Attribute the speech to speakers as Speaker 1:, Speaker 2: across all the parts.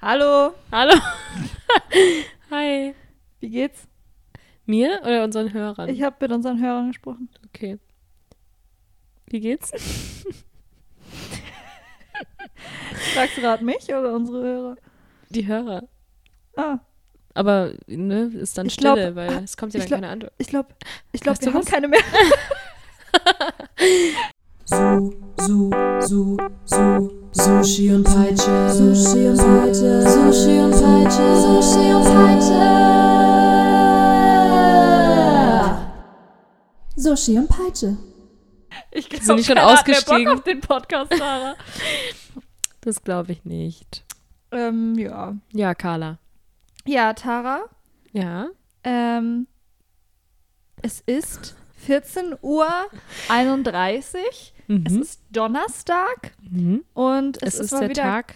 Speaker 1: Hallo,
Speaker 2: Hallo. Hi.
Speaker 1: wie geht's?
Speaker 2: Mir oder unseren Hörern?
Speaker 1: Ich habe mit unseren Hörern gesprochen.
Speaker 2: okay. Wie geht's?
Speaker 1: Sagst du gerade mich oder unsere Hörer?
Speaker 2: Die Hörer.
Speaker 1: Ah,
Speaker 2: Aber ne, ist dann
Speaker 1: Ich glaub-
Speaker 2: Stille, weil es kommt ja dann
Speaker 1: glaub-
Speaker 2: keine Antwort.
Speaker 1: ich glaube, ich glaube, wir haben
Speaker 2: was?
Speaker 1: keine mehr.
Speaker 3: Su, Su, Su, Su, Sushi und Peitsche. Sushi und Peitsche. Sushi und Peitsche. Sushi und Peitsche. Sushi und Peitsche.
Speaker 1: Ich glaube,
Speaker 2: Sind die schon ausgestiegen?
Speaker 1: Bock auf den Podcast, Sarah.
Speaker 2: Das glaube ich nicht.
Speaker 1: ähm, ja.
Speaker 2: Ja, Carla.
Speaker 1: Ja, Tara,
Speaker 2: Ja.
Speaker 1: ähm, es ist 14 Uhr 31.
Speaker 2: Mhm.
Speaker 1: Es ist Donnerstag
Speaker 2: mhm.
Speaker 1: und es,
Speaker 2: Es,
Speaker 1: ist,
Speaker 2: ist
Speaker 1: mal
Speaker 2: der
Speaker 1: wieder
Speaker 2: Tag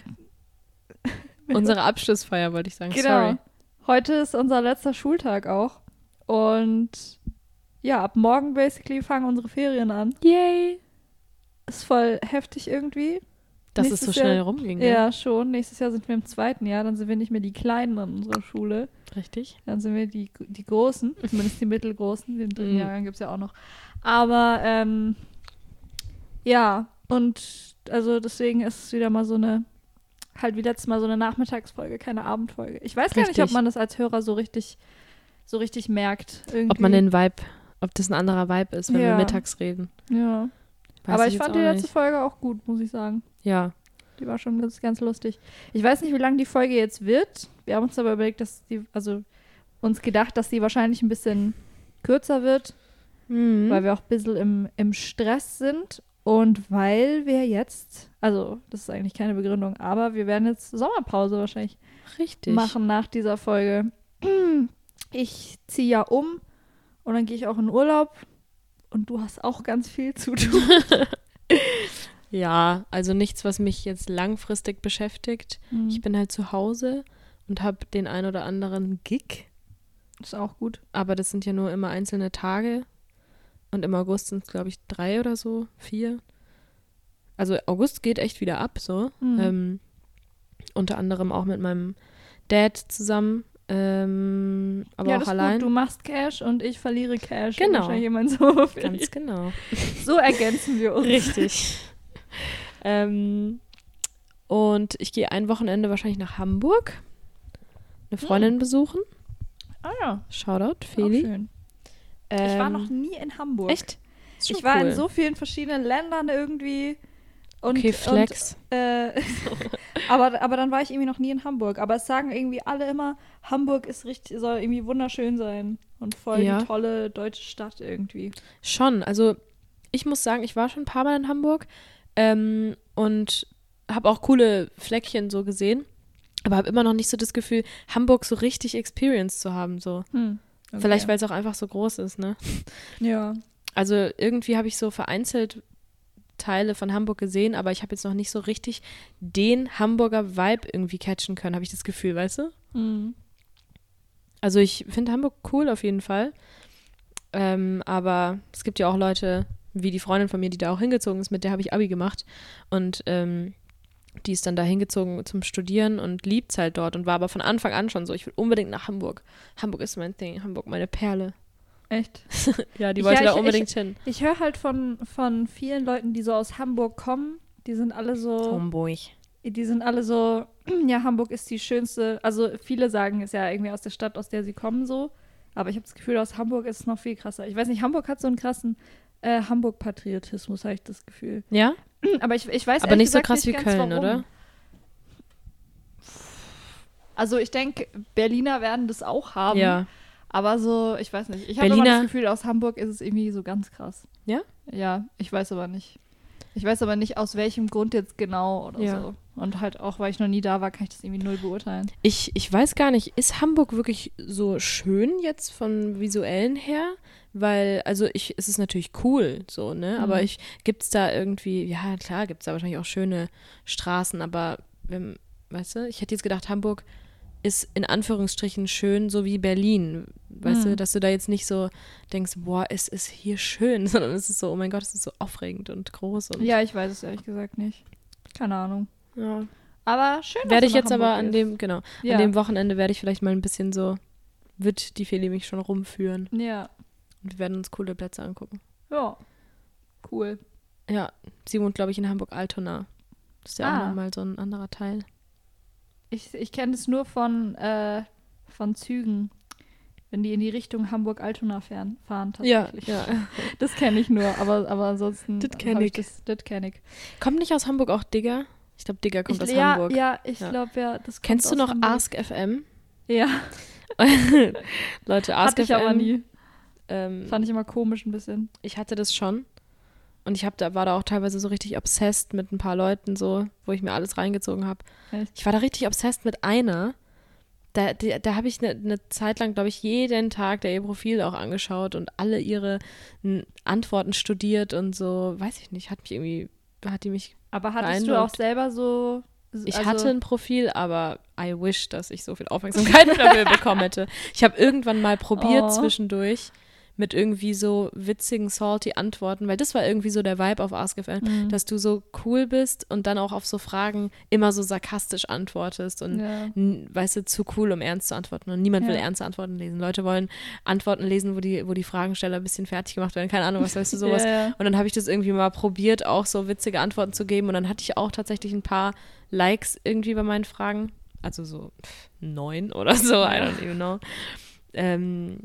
Speaker 2: unserer Abschlussfeier, wollte ich sagen.
Speaker 1: Genau.
Speaker 2: Sorry.
Speaker 1: Heute ist unser letzter Schultag auch. Und ja, ab morgen basically fangen unsere Ferien an.
Speaker 2: Yay.
Speaker 1: Ist voll heftig irgendwie.
Speaker 2: Dass es so schnell
Speaker 1: Jahr-
Speaker 2: rumging.
Speaker 1: Ja.
Speaker 2: ne?
Speaker 1: schon. Nächstes Jahr sind wir im zweiten Jahr. Dann sind wir nicht mehr die Kleinen an unserer Schule.
Speaker 2: Richtig.
Speaker 1: Dann sind wir die, die Großen. Zumindest die Mittelgroßen. Den dritten
Speaker 2: Mhm.
Speaker 1: Jahrgang gibt es ja auch noch. Aber ähm, ja, und also deswegen ist es wieder mal so eine, halt wie letztes Mal so eine Nachmittagsfolge, keine Abendfolge. Ich weiß gar nicht, ob
Speaker 2: Richtig.
Speaker 1: man das als Hörer so richtig, so richtig merkt. Irgendwie.
Speaker 2: Ob man den Vibe, ob das ein anderer Vibe ist, wenn wir
Speaker 1: Ja.
Speaker 2: mittags reden.
Speaker 1: Ja.
Speaker 2: Weiß
Speaker 1: Aber ich,
Speaker 2: jetzt
Speaker 1: fand die letzte. Folge auch gut, muss ich sagen.
Speaker 2: Ja.
Speaker 1: Die war schon ganz, ganz lustig. Ich weiß nicht, wie lang die Folge jetzt wird. Wir haben uns aber überlegt, dass die, also uns gedacht, dass die wahrscheinlich ein bisschen kürzer wird,
Speaker 2: Mhm.
Speaker 1: weil wir auch ein bisschen im, im Stress sind und weil wir jetzt, also das ist eigentlich keine Begründung, aber wir werden jetzt Sommerpause wahrscheinlich
Speaker 2: Richtig.
Speaker 1: machen nach dieser Folge. Ich ziehe ja um und dann gehe ich auch in Urlaub und du hast auch ganz viel zu tun.
Speaker 2: Ja, also nichts, was mich jetzt langfristig beschäftigt.
Speaker 1: Mhm.
Speaker 2: Ich bin halt zu Hause und habe den ein oder anderen Gig,
Speaker 1: ist auch gut.
Speaker 2: aber das sind ja nur immer einzelne Tage. Und im August sind es, glaube ich, drei oder so, vier. Also August geht echt wieder ab, so.
Speaker 1: Mhm.
Speaker 2: Ähm, unter anderem auch mit meinem Dad zusammen, ähm, aber
Speaker 1: ja,
Speaker 2: auch allein.
Speaker 1: Du machst Cash und ich verliere Cash.
Speaker 2: Genau.
Speaker 1: Jemand so.
Speaker 2: Ganz genau.
Speaker 1: so ergänzen wir uns.
Speaker 2: Richtig. ähm, und ich gehe ein Wochenende wahrscheinlich nach Hamburg. Eine Freundin besuchen.
Speaker 1: Ah ja,
Speaker 2: Shoutout, Feli.
Speaker 1: schön. ich war
Speaker 2: Ähm,
Speaker 1: noch nie in Hamburg.
Speaker 2: Echt?
Speaker 1: Ich war
Speaker 2: cool.
Speaker 1: in so vielen verschiedenen Ländern irgendwie. Und,
Speaker 2: Okay, Flex.
Speaker 1: Und, äh, aber, aber dann war ich irgendwie noch nie in Hamburg. Aber es sagen irgendwie alle immer, Hamburg ist richtig, soll irgendwie wunderschön sein. Und voll
Speaker 2: Ja.
Speaker 1: die tolle deutsche Stadt irgendwie.
Speaker 2: Schon. Also, ich muss sagen, ich war schon ein paar Mal in Hamburg ähm, und habe auch coole Fleckchen so gesehen. Aber habe immer noch nicht so das Gefühl, Hamburg so richtig Experience zu haben. So.
Speaker 1: Hm. Okay.
Speaker 2: Vielleicht, weil es auch einfach so groß ist, ne?
Speaker 1: Ja.
Speaker 2: Also irgendwie habe ich so vereinzelt Teile von Hamburg gesehen, aber ich habe jetzt noch nicht so richtig den Hamburger Vibe irgendwie catchen können, habe ich das Gefühl, weißt du?
Speaker 1: Mhm.
Speaker 2: Also ich finde Hamburg cool auf jeden Fall. Ähm, aber es gibt ja auch Leute, wie die Freundin von mir, die da auch hingezogen ist, mit der habe ich Abi gemacht. Und ähm, die ist dann da hingezogen zum Studieren und liebt es halt dort und war aber von Anfang an schon so, ich will unbedingt nach Hamburg. Hamburg ist mein Ding, Hamburg meine Perle.
Speaker 1: Echt.
Speaker 2: Ja, die
Speaker 1: Ich-
Speaker 2: wollte
Speaker 1: ja,
Speaker 2: da
Speaker 1: ich-
Speaker 2: unbedingt hin.
Speaker 1: Ich höre halt von, von vielen Leuten, die so aus Hamburg kommen, die sind alle so,
Speaker 2: Hamburg.
Speaker 1: die sind alle so, ja, Hamburg ist die schönste, also viele sagen es ja irgendwie aus der Stadt, aus der sie kommen so, aber ich habe das Gefühl, aus Hamburg ist es noch viel krasser. Ich weiß nicht, Hamburg hat so einen krassen äh, Hamburg-Patriotismus, habe ich das Gefühl.
Speaker 2: Ja?
Speaker 1: Aber ich, ich weiß
Speaker 2: Aber nicht so krass wie
Speaker 1: ganz,
Speaker 2: Köln,
Speaker 1: warum.
Speaker 2: oder?
Speaker 1: Also ich denke, Berliner werden das auch haben.
Speaker 2: Ja.
Speaker 1: Aber so, ich weiß nicht. Ich habe immer das Gefühl, aus Hamburg ist es irgendwie so ganz krass.
Speaker 2: Ja?
Speaker 1: Ja, ich weiß aber nicht. Ich weiß aber nicht, aus welchem Grund jetzt genau oder
Speaker 2: Ja.
Speaker 1: so. Und halt auch, weil ich noch nie da war, kann ich das irgendwie null beurteilen.
Speaker 2: Ich, ich weiß gar nicht, ist Hamburg wirklich so schön jetzt von visuellen her? Weil, also ich, es ist natürlich cool, so, ne? Aber
Speaker 1: Mhm.
Speaker 2: ich, gibt's da irgendwie, ja klar, gibt's da wahrscheinlich auch schöne Straßen, aber wenn, weißt du, ich hätte jetzt gedacht, Hamburg ist in Anführungsstrichen schön, so wie Berlin. Weißt
Speaker 1: Mhm.
Speaker 2: du, dass du da jetzt nicht so denkst, boah, es ist hier schön, sondern es ist so, oh mein Gott, es ist so aufregend und groß und
Speaker 1: Ja, ich weiß es ehrlich gesagt nicht. Keine Ahnung.
Speaker 2: ja.
Speaker 1: Aber schön, dass
Speaker 2: Werde ich jetzt aber
Speaker 1: Hamburg
Speaker 2: an
Speaker 1: gehst.
Speaker 2: dem, genau,
Speaker 1: ja.
Speaker 2: an dem Wochenende werde ich vielleicht mal ein bisschen so, wird die Feli mich schon rumführen.
Speaker 1: Ja.
Speaker 2: Und wir werden uns coole Plätze angucken.
Speaker 1: Ja. Cool.
Speaker 2: Ja, sie wohnt, glaube ich, in Hamburg-Altona. Das ist ja
Speaker 1: Ah.
Speaker 2: auch nochmal so ein anderer Teil.
Speaker 1: Ich, ich kenne es nur von, äh, von Zügen, wenn die in die Richtung Hamburg-Altona fahren, tatsächlich.
Speaker 2: ja.
Speaker 1: Das kenne ich nur, aber, aber ansonsten.
Speaker 2: Das kenn
Speaker 1: hab
Speaker 2: ich.
Speaker 1: Das, das kenne ich.
Speaker 2: Kommt nicht aus Hamburg auch Digger? Ich glaube, Digger kommt
Speaker 1: ich,
Speaker 2: aus
Speaker 1: ja,
Speaker 2: Hamburg.
Speaker 1: Ja, ich
Speaker 2: Ja.
Speaker 1: glaube ja. Das kommt
Speaker 2: Kennst du noch
Speaker 1: Hamburg.
Speaker 2: Ask FM?
Speaker 1: Ja,
Speaker 2: Leute, Ask
Speaker 1: hatte ich
Speaker 2: FM.
Speaker 1: aber nie.
Speaker 2: Ähm,
Speaker 1: Fand ich immer komisch ein bisschen.
Speaker 2: ich hatte das schon. Und ich hab da, war da auch teilweise so richtig obsessed mit ein paar Leuten, so, wo ich mir alles reingezogen habe. Ich war da richtig obsessed mit einer. Da, die, da habe ich eine ne Zeit lang, glaube ich, jeden Tag der ihr Profil auch angeschaut und alle ihre n, Antworten studiert und so, weiß ich nicht, hat mich irgendwie, hat die mich.
Speaker 1: Aber hattest du auch selber so.
Speaker 2: Ich
Speaker 1: also,
Speaker 2: hatte ein Profil, aber I wish, dass ich so viel Aufmerksamkeit dafür bekommen hätte. Ich habe irgendwann mal probiert
Speaker 1: Oh.
Speaker 2: zwischendurch mit irgendwie so witzigen, salty Antworten, weil das war irgendwie so der Vibe auf AskFM,
Speaker 1: Mhm.
Speaker 2: dass du so cool bist und dann auch auf so Fragen immer so sarkastisch antwortest und
Speaker 1: Ja.
Speaker 2: weißt du, zu cool, um ernst zu antworten. Und niemand will
Speaker 1: Ja.
Speaker 2: ernste Antworten lesen. Leute wollen Antworten lesen, wo die, wo die Fragensteller ein bisschen fertig gemacht werden. Keine Ahnung, was weißt du, sowas.
Speaker 1: Ja.
Speaker 2: Und dann habe ich das irgendwie mal probiert, auch so witzige Antworten zu geben. Und dann hatte ich auch tatsächlich ein paar Likes irgendwie bei meinen Fragen. Also so neun oder so, I don't even know. Ähm,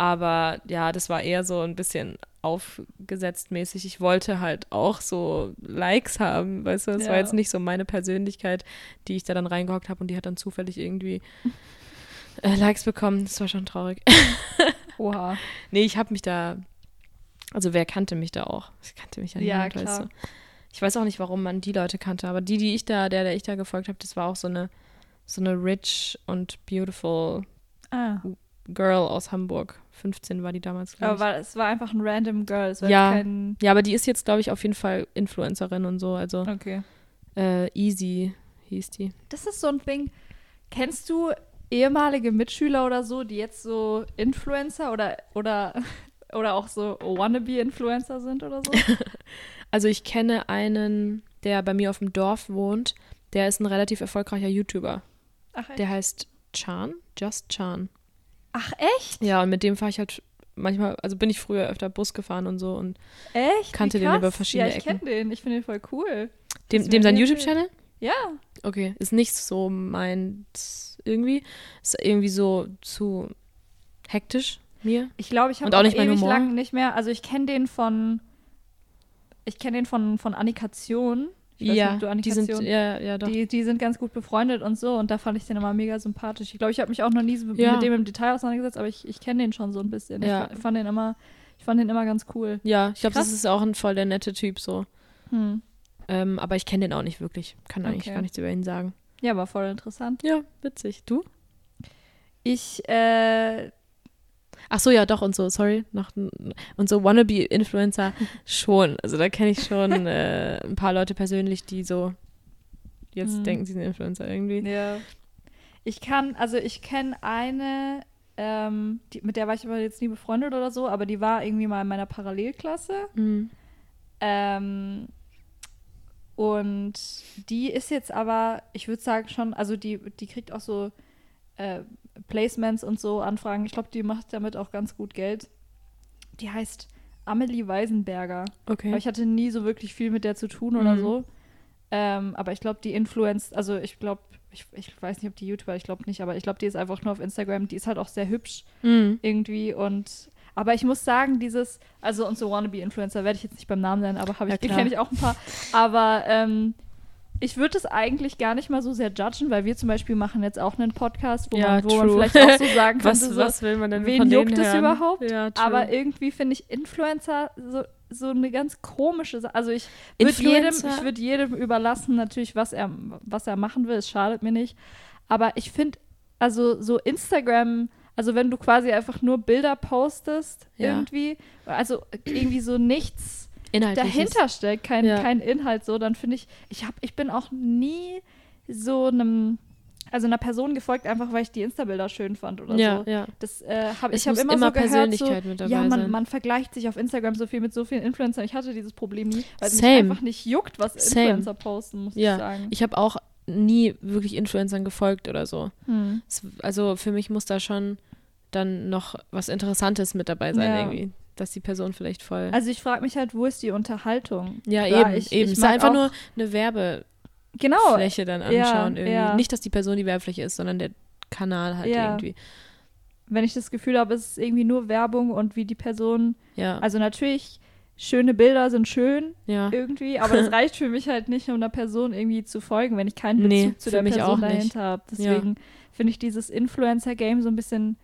Speaker 2: aber ja, das war eher so ein bisschen aufgesetzt mäßig. Ich wollte halt auch so Likes haben, weißt du? War
Speaker 1: Ja.
Speaker 2: jetzt nicht so meine Persönlichkeit, die ich da dann reingehockt habe und die hat dann zufällig irgendwie äh, Likes bekommen. Das war schon traurig.
Speaker 1: Oha.
Speaker 2: Nee, ich habe mich da. Also wer kannte mich da auch? Ich kannte mich ja
Speaker 1: Ja,
Speaker 2: niemand, weißt du. Ich weiß auch nicht, warum man die Leute kannte, aber die, die ich da, der, der ich da gefolgt habe, das war auch so eine, so eine rich und beautiful
Speaker 1: Ah.
Speaker 2: Girl aus Hamburg. 15 war die damals, glaube
Speaker 1: Aber
Speaker 2: ich.
Speaker 1: war, es war einfach ein random Girl. Es war
Speaker 2: Ja.
Speaker 1: kein.
Speaker 2: ja, aber die ist jetzt, glaube ich, auf jeden Fall Influencerin und so. Also
Speaker 1: Okay.
Speaker 2: äh, Easy hieß die.
Speaker 1: Das ist so ein Ding. Kennst du ehemalige Mitschüler oder so, die jetzt so Influencer oder, oder, oder auch so Wannabe-Influencer sind oder so?
Speaker 2: Also ich kenne einen, der bei mir auf dem Dorf wohnt. Der ist ein relativ erfolgreicher YouTuber.
Speaker 1: Ach, echt?
Speaker 2: Der heißt Chan, Just Chan.
Speaker 1: Ach echt?
Speaker 2: Ja, und mit dem fahre ich halt manchmal, also bin ich früher öfter Bus gefahren und so und
Speaker 1: Echt?
Speaker 2: Kannte den über verschiedene
Speaker 1: Ja, ich
Speaker 2: Ecken.
Speaker 1: kenne den. Ich finde den voll cool.
Speaker 2: dem, dem
Speaker 1: wär
Speaker 2: sein
Speaker 1: mir
Speaker 2: YouTube-Channel?
Speaker 1: Ja.
Speaker 2: Okay, ist nicht so meins irgendwie. Ist irgendwie so zu hektisch mir.
Speaker 1: Ich glaube, ich habe
Speaker 2: auch
Speaker 1: auch
Speaker 2: nicht
Speaker 1: ewig
Speaker 2: Humor.
Speaker 1: lang nicht mehr. Also ich kenne den von. Ich kenne den von, von Annikation. Ich weiß nicht,
Speaker 2: ja,
Speaker 1: ob du
Speaker 2: die sind, ja, ja, doch.
Speaker 1: Die, die sind ganz gut befreundet und so und da fand ich den immer mega sympathisch. Ich glaube, ich habe mich auch noch nie so
Speaker 2: Ja.
Speaker 1: mit dem im Detail auseinandergesetzt, aber ich, ich kenne den schon so ein bisschen.
Speaker 2: Ja.
Speaker 1: Ich fa- fand den immer, ich fand den immer ganz cool.
Speaker 2: ja, ich glaube, das ist auch ein voll der nette Typ so.
Speaker 1: Hm.
Speaker 2: Ähm, aber ich kenne den auch nicht wirklich. Kann eigentlich
Speaker 1: Okay.
Speaker 2: gar nichts über ihn sagen.
Speaker 1: Ja, war voll interessant.
Speaker 2: Ja, witzig. Du?
Speaker 1: Ich, äh,
Speaker 2: Ach so, ja, doch und so, sorry. Noch, und so Wannabe-Influencer schon. Also da kenne ich schon äh, ein paar Leute persönlich, die so jetzt
Speaker 1: Hm.
Speaker 2: denken, sie sind Influencer irgendwie.
Speaker 1: ja. Ich kann, also ich kenne eine, ähm, die, mit der war ich aber jetzt nie befreundet oder so, aber die war irgendwie mal in meiner Parallelklasse.
Speaker 2: Mhm.
Speaker 1: Ähm, und die ist jetzt aber, ich würde sagen schon, also die, die kriegt auch so äh, Placements und so Anfragen. Ich glaube, die macht damit auch ganz gut Geld. Die heißt Amelie Weisenberger.
Speaker 2: Okay.
Speaker 1: Aber ich hatte nie so wirklich viel mit der zu tun oder
Speaker 2: Mhm.
Speaker 1: so. Ähm, aber ich glaube, die influenzt, also ich glaube, ich, ich weiß nicht, ob die YouTuber, ich glaube nicht, aber ich glaube, die ist einfach nur auf Instagram. Die ist halt auch sehr hübsch
Speaker 2: Mhm.
Speaker 1: irgendwie und aber ich muss sagen, dieses, also unsere Wannabe-Influencer werde ich jetzt nicht beim Namen nennen, aber habe
Speaker 2: Ja,
Speaker 1: ich, die
Speaker 2: klar.
Speaker 1: kenne ich auch ein paar. Aber ähm, ich würde es eigentlich gar nicht mal so sehr judgen, weil wir zum Beispiel machen jetzt auch einen Podcast, wo,
Speaker 2: Ja,
Speaker 1: man, wo man vielleicht auch so sagen könnte,
Speaker 2: Was,
Speaker 1: so,
Speaker 2: was will man denn
Speaker 1: wen
Speaker 2: von
Speaker 1: juckt es überhaupt?
Speaker 2: Ja,
Speaker 1: aber irgendwie finde ich Influencer so, so eine ganz komische Sache. Also ich würde jedem, ich würd jedem überlassen, natürlich, was er, was er machen will, es schadet mir nicht. Aber ich finde, also so Instagram, also wenn du quasi einfach nur Bilder postest,
Speaker 2: Ja.
Speaker 1: irgendwie, also irgendwie so nichts. Dahinter steckt, kein,
Speaker 2: Ja.
Speaker 1: kein Inhalt so, dann finde ich, ich hab, ich bin auch nie so einem also einer Person gefolgt, einfach weil ich die Insta-Bilder schön fand oder
Speaker 2: ja,
Speaker 1: so.
Speaker 2: ja.
Speaker 1: Das äh, habe ich habe immer,
Speaker 2: immer
Speaker 1: so gehört,
Speaker 2: Persönlichkeit
Speaker 1: so,
Speaker 2: mit dabei
Speaker 1: ja, man,
Speaker 2: sein.
Speaker 1: man vergleicht sich auf Instagram so viel mit so vielen Influencern. Ich hatte dieses Problem nie, weil es mich
Speaker 2: Same.
Speaker 1: einfach nicht juckt, was
Speaker 2: Same.
Speaker 1: Influencer posten, muss
Speaker 2: Ja,
Speaker 1: ich sagen.
Speaker 2: Ich habe auch nie wirklich Influencern gefolgt oder so.
Speaker 1: Hm.
Speaker 2: Es, also für mich muss da schon dann noch was Interessantes mit dabei sein,
Speaker 1: Ja.
Speaker 2: irgendwie. Dass die Person vielleicht voll.
Speaker 1: Also ich frage mich halt, wo ist die Unterhaltung?
Speaker 2: ja,
Speaker 1: klar,
Speaker 2: eben,
Speaker 1: ich-
Speaker 2: eben.
Speaker 1: ich
Speaker 2: es ist einfach nur eine Werbefläche
Speaker 1: Genau.
Speaker 2: dann
Speaker 1: ja,
Speaker 2: anschauen irgendwie.
Speaker 1: ja.
Speaker 2: Nicht, dass die Person die Werbefläche ist, sondern der Kanal halt
Speaker 1: Ja.
Speaker 2: irgendwie.
Speaker 1: Wenn ich das Gefühl habe, es ist irgendwie nur Werbung und wie die Person.
Speaker 2: Ja,
Speaker 1: Also natürlich, schöne Bilder sind schön
Speaker 2: ja.
Speaker 1: irgendwie, aber das reicht für mich halt nicht, um einer Person irgendwie zu folgen, wenn ich keinen Bezug
Speaker 2: Nee,
Speaker 1: zu der
Speaker 2: mich
Speaker 1: Person dahinter habe. Deswegen finde ich dieses Influencer-Game so ein bisschen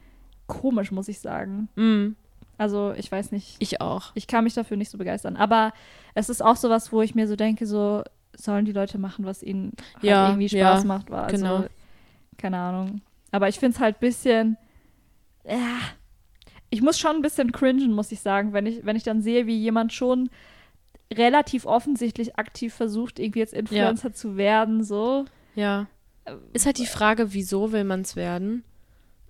Speaker 1: komisch, muss ich sagen.
Speaker 2: Mm,
Speaker 1: Also ich weiß nicht.
Speaker 2: ich auch.
Speaker 1: Ich kann mich dafür nicht so begeistern. Aber es ist auch sowas, wo ich mir so denke, so sollen die Leute machen, was ihnen halt
Speaker 2: Ja,
Speaker 1: irgendwie Spaß
Speaker 2: ja,
Speaker 1: macht. War. Also,
Speaker 2: genau.
Speaker 1: Keine Ahnung. Aber ich finde es halt ein bisschen. Ja, ich muss schon ein bisschen cringen, muss ich sagen, wenn ich, wenn ich dann sehe, wie jemand schon relativ offensichtlich aktiv versucht, irgendwie jetzt Influencer zu werden, so.
Speaker 2: Ja. Ist halt die Frage, wieso will man es werden?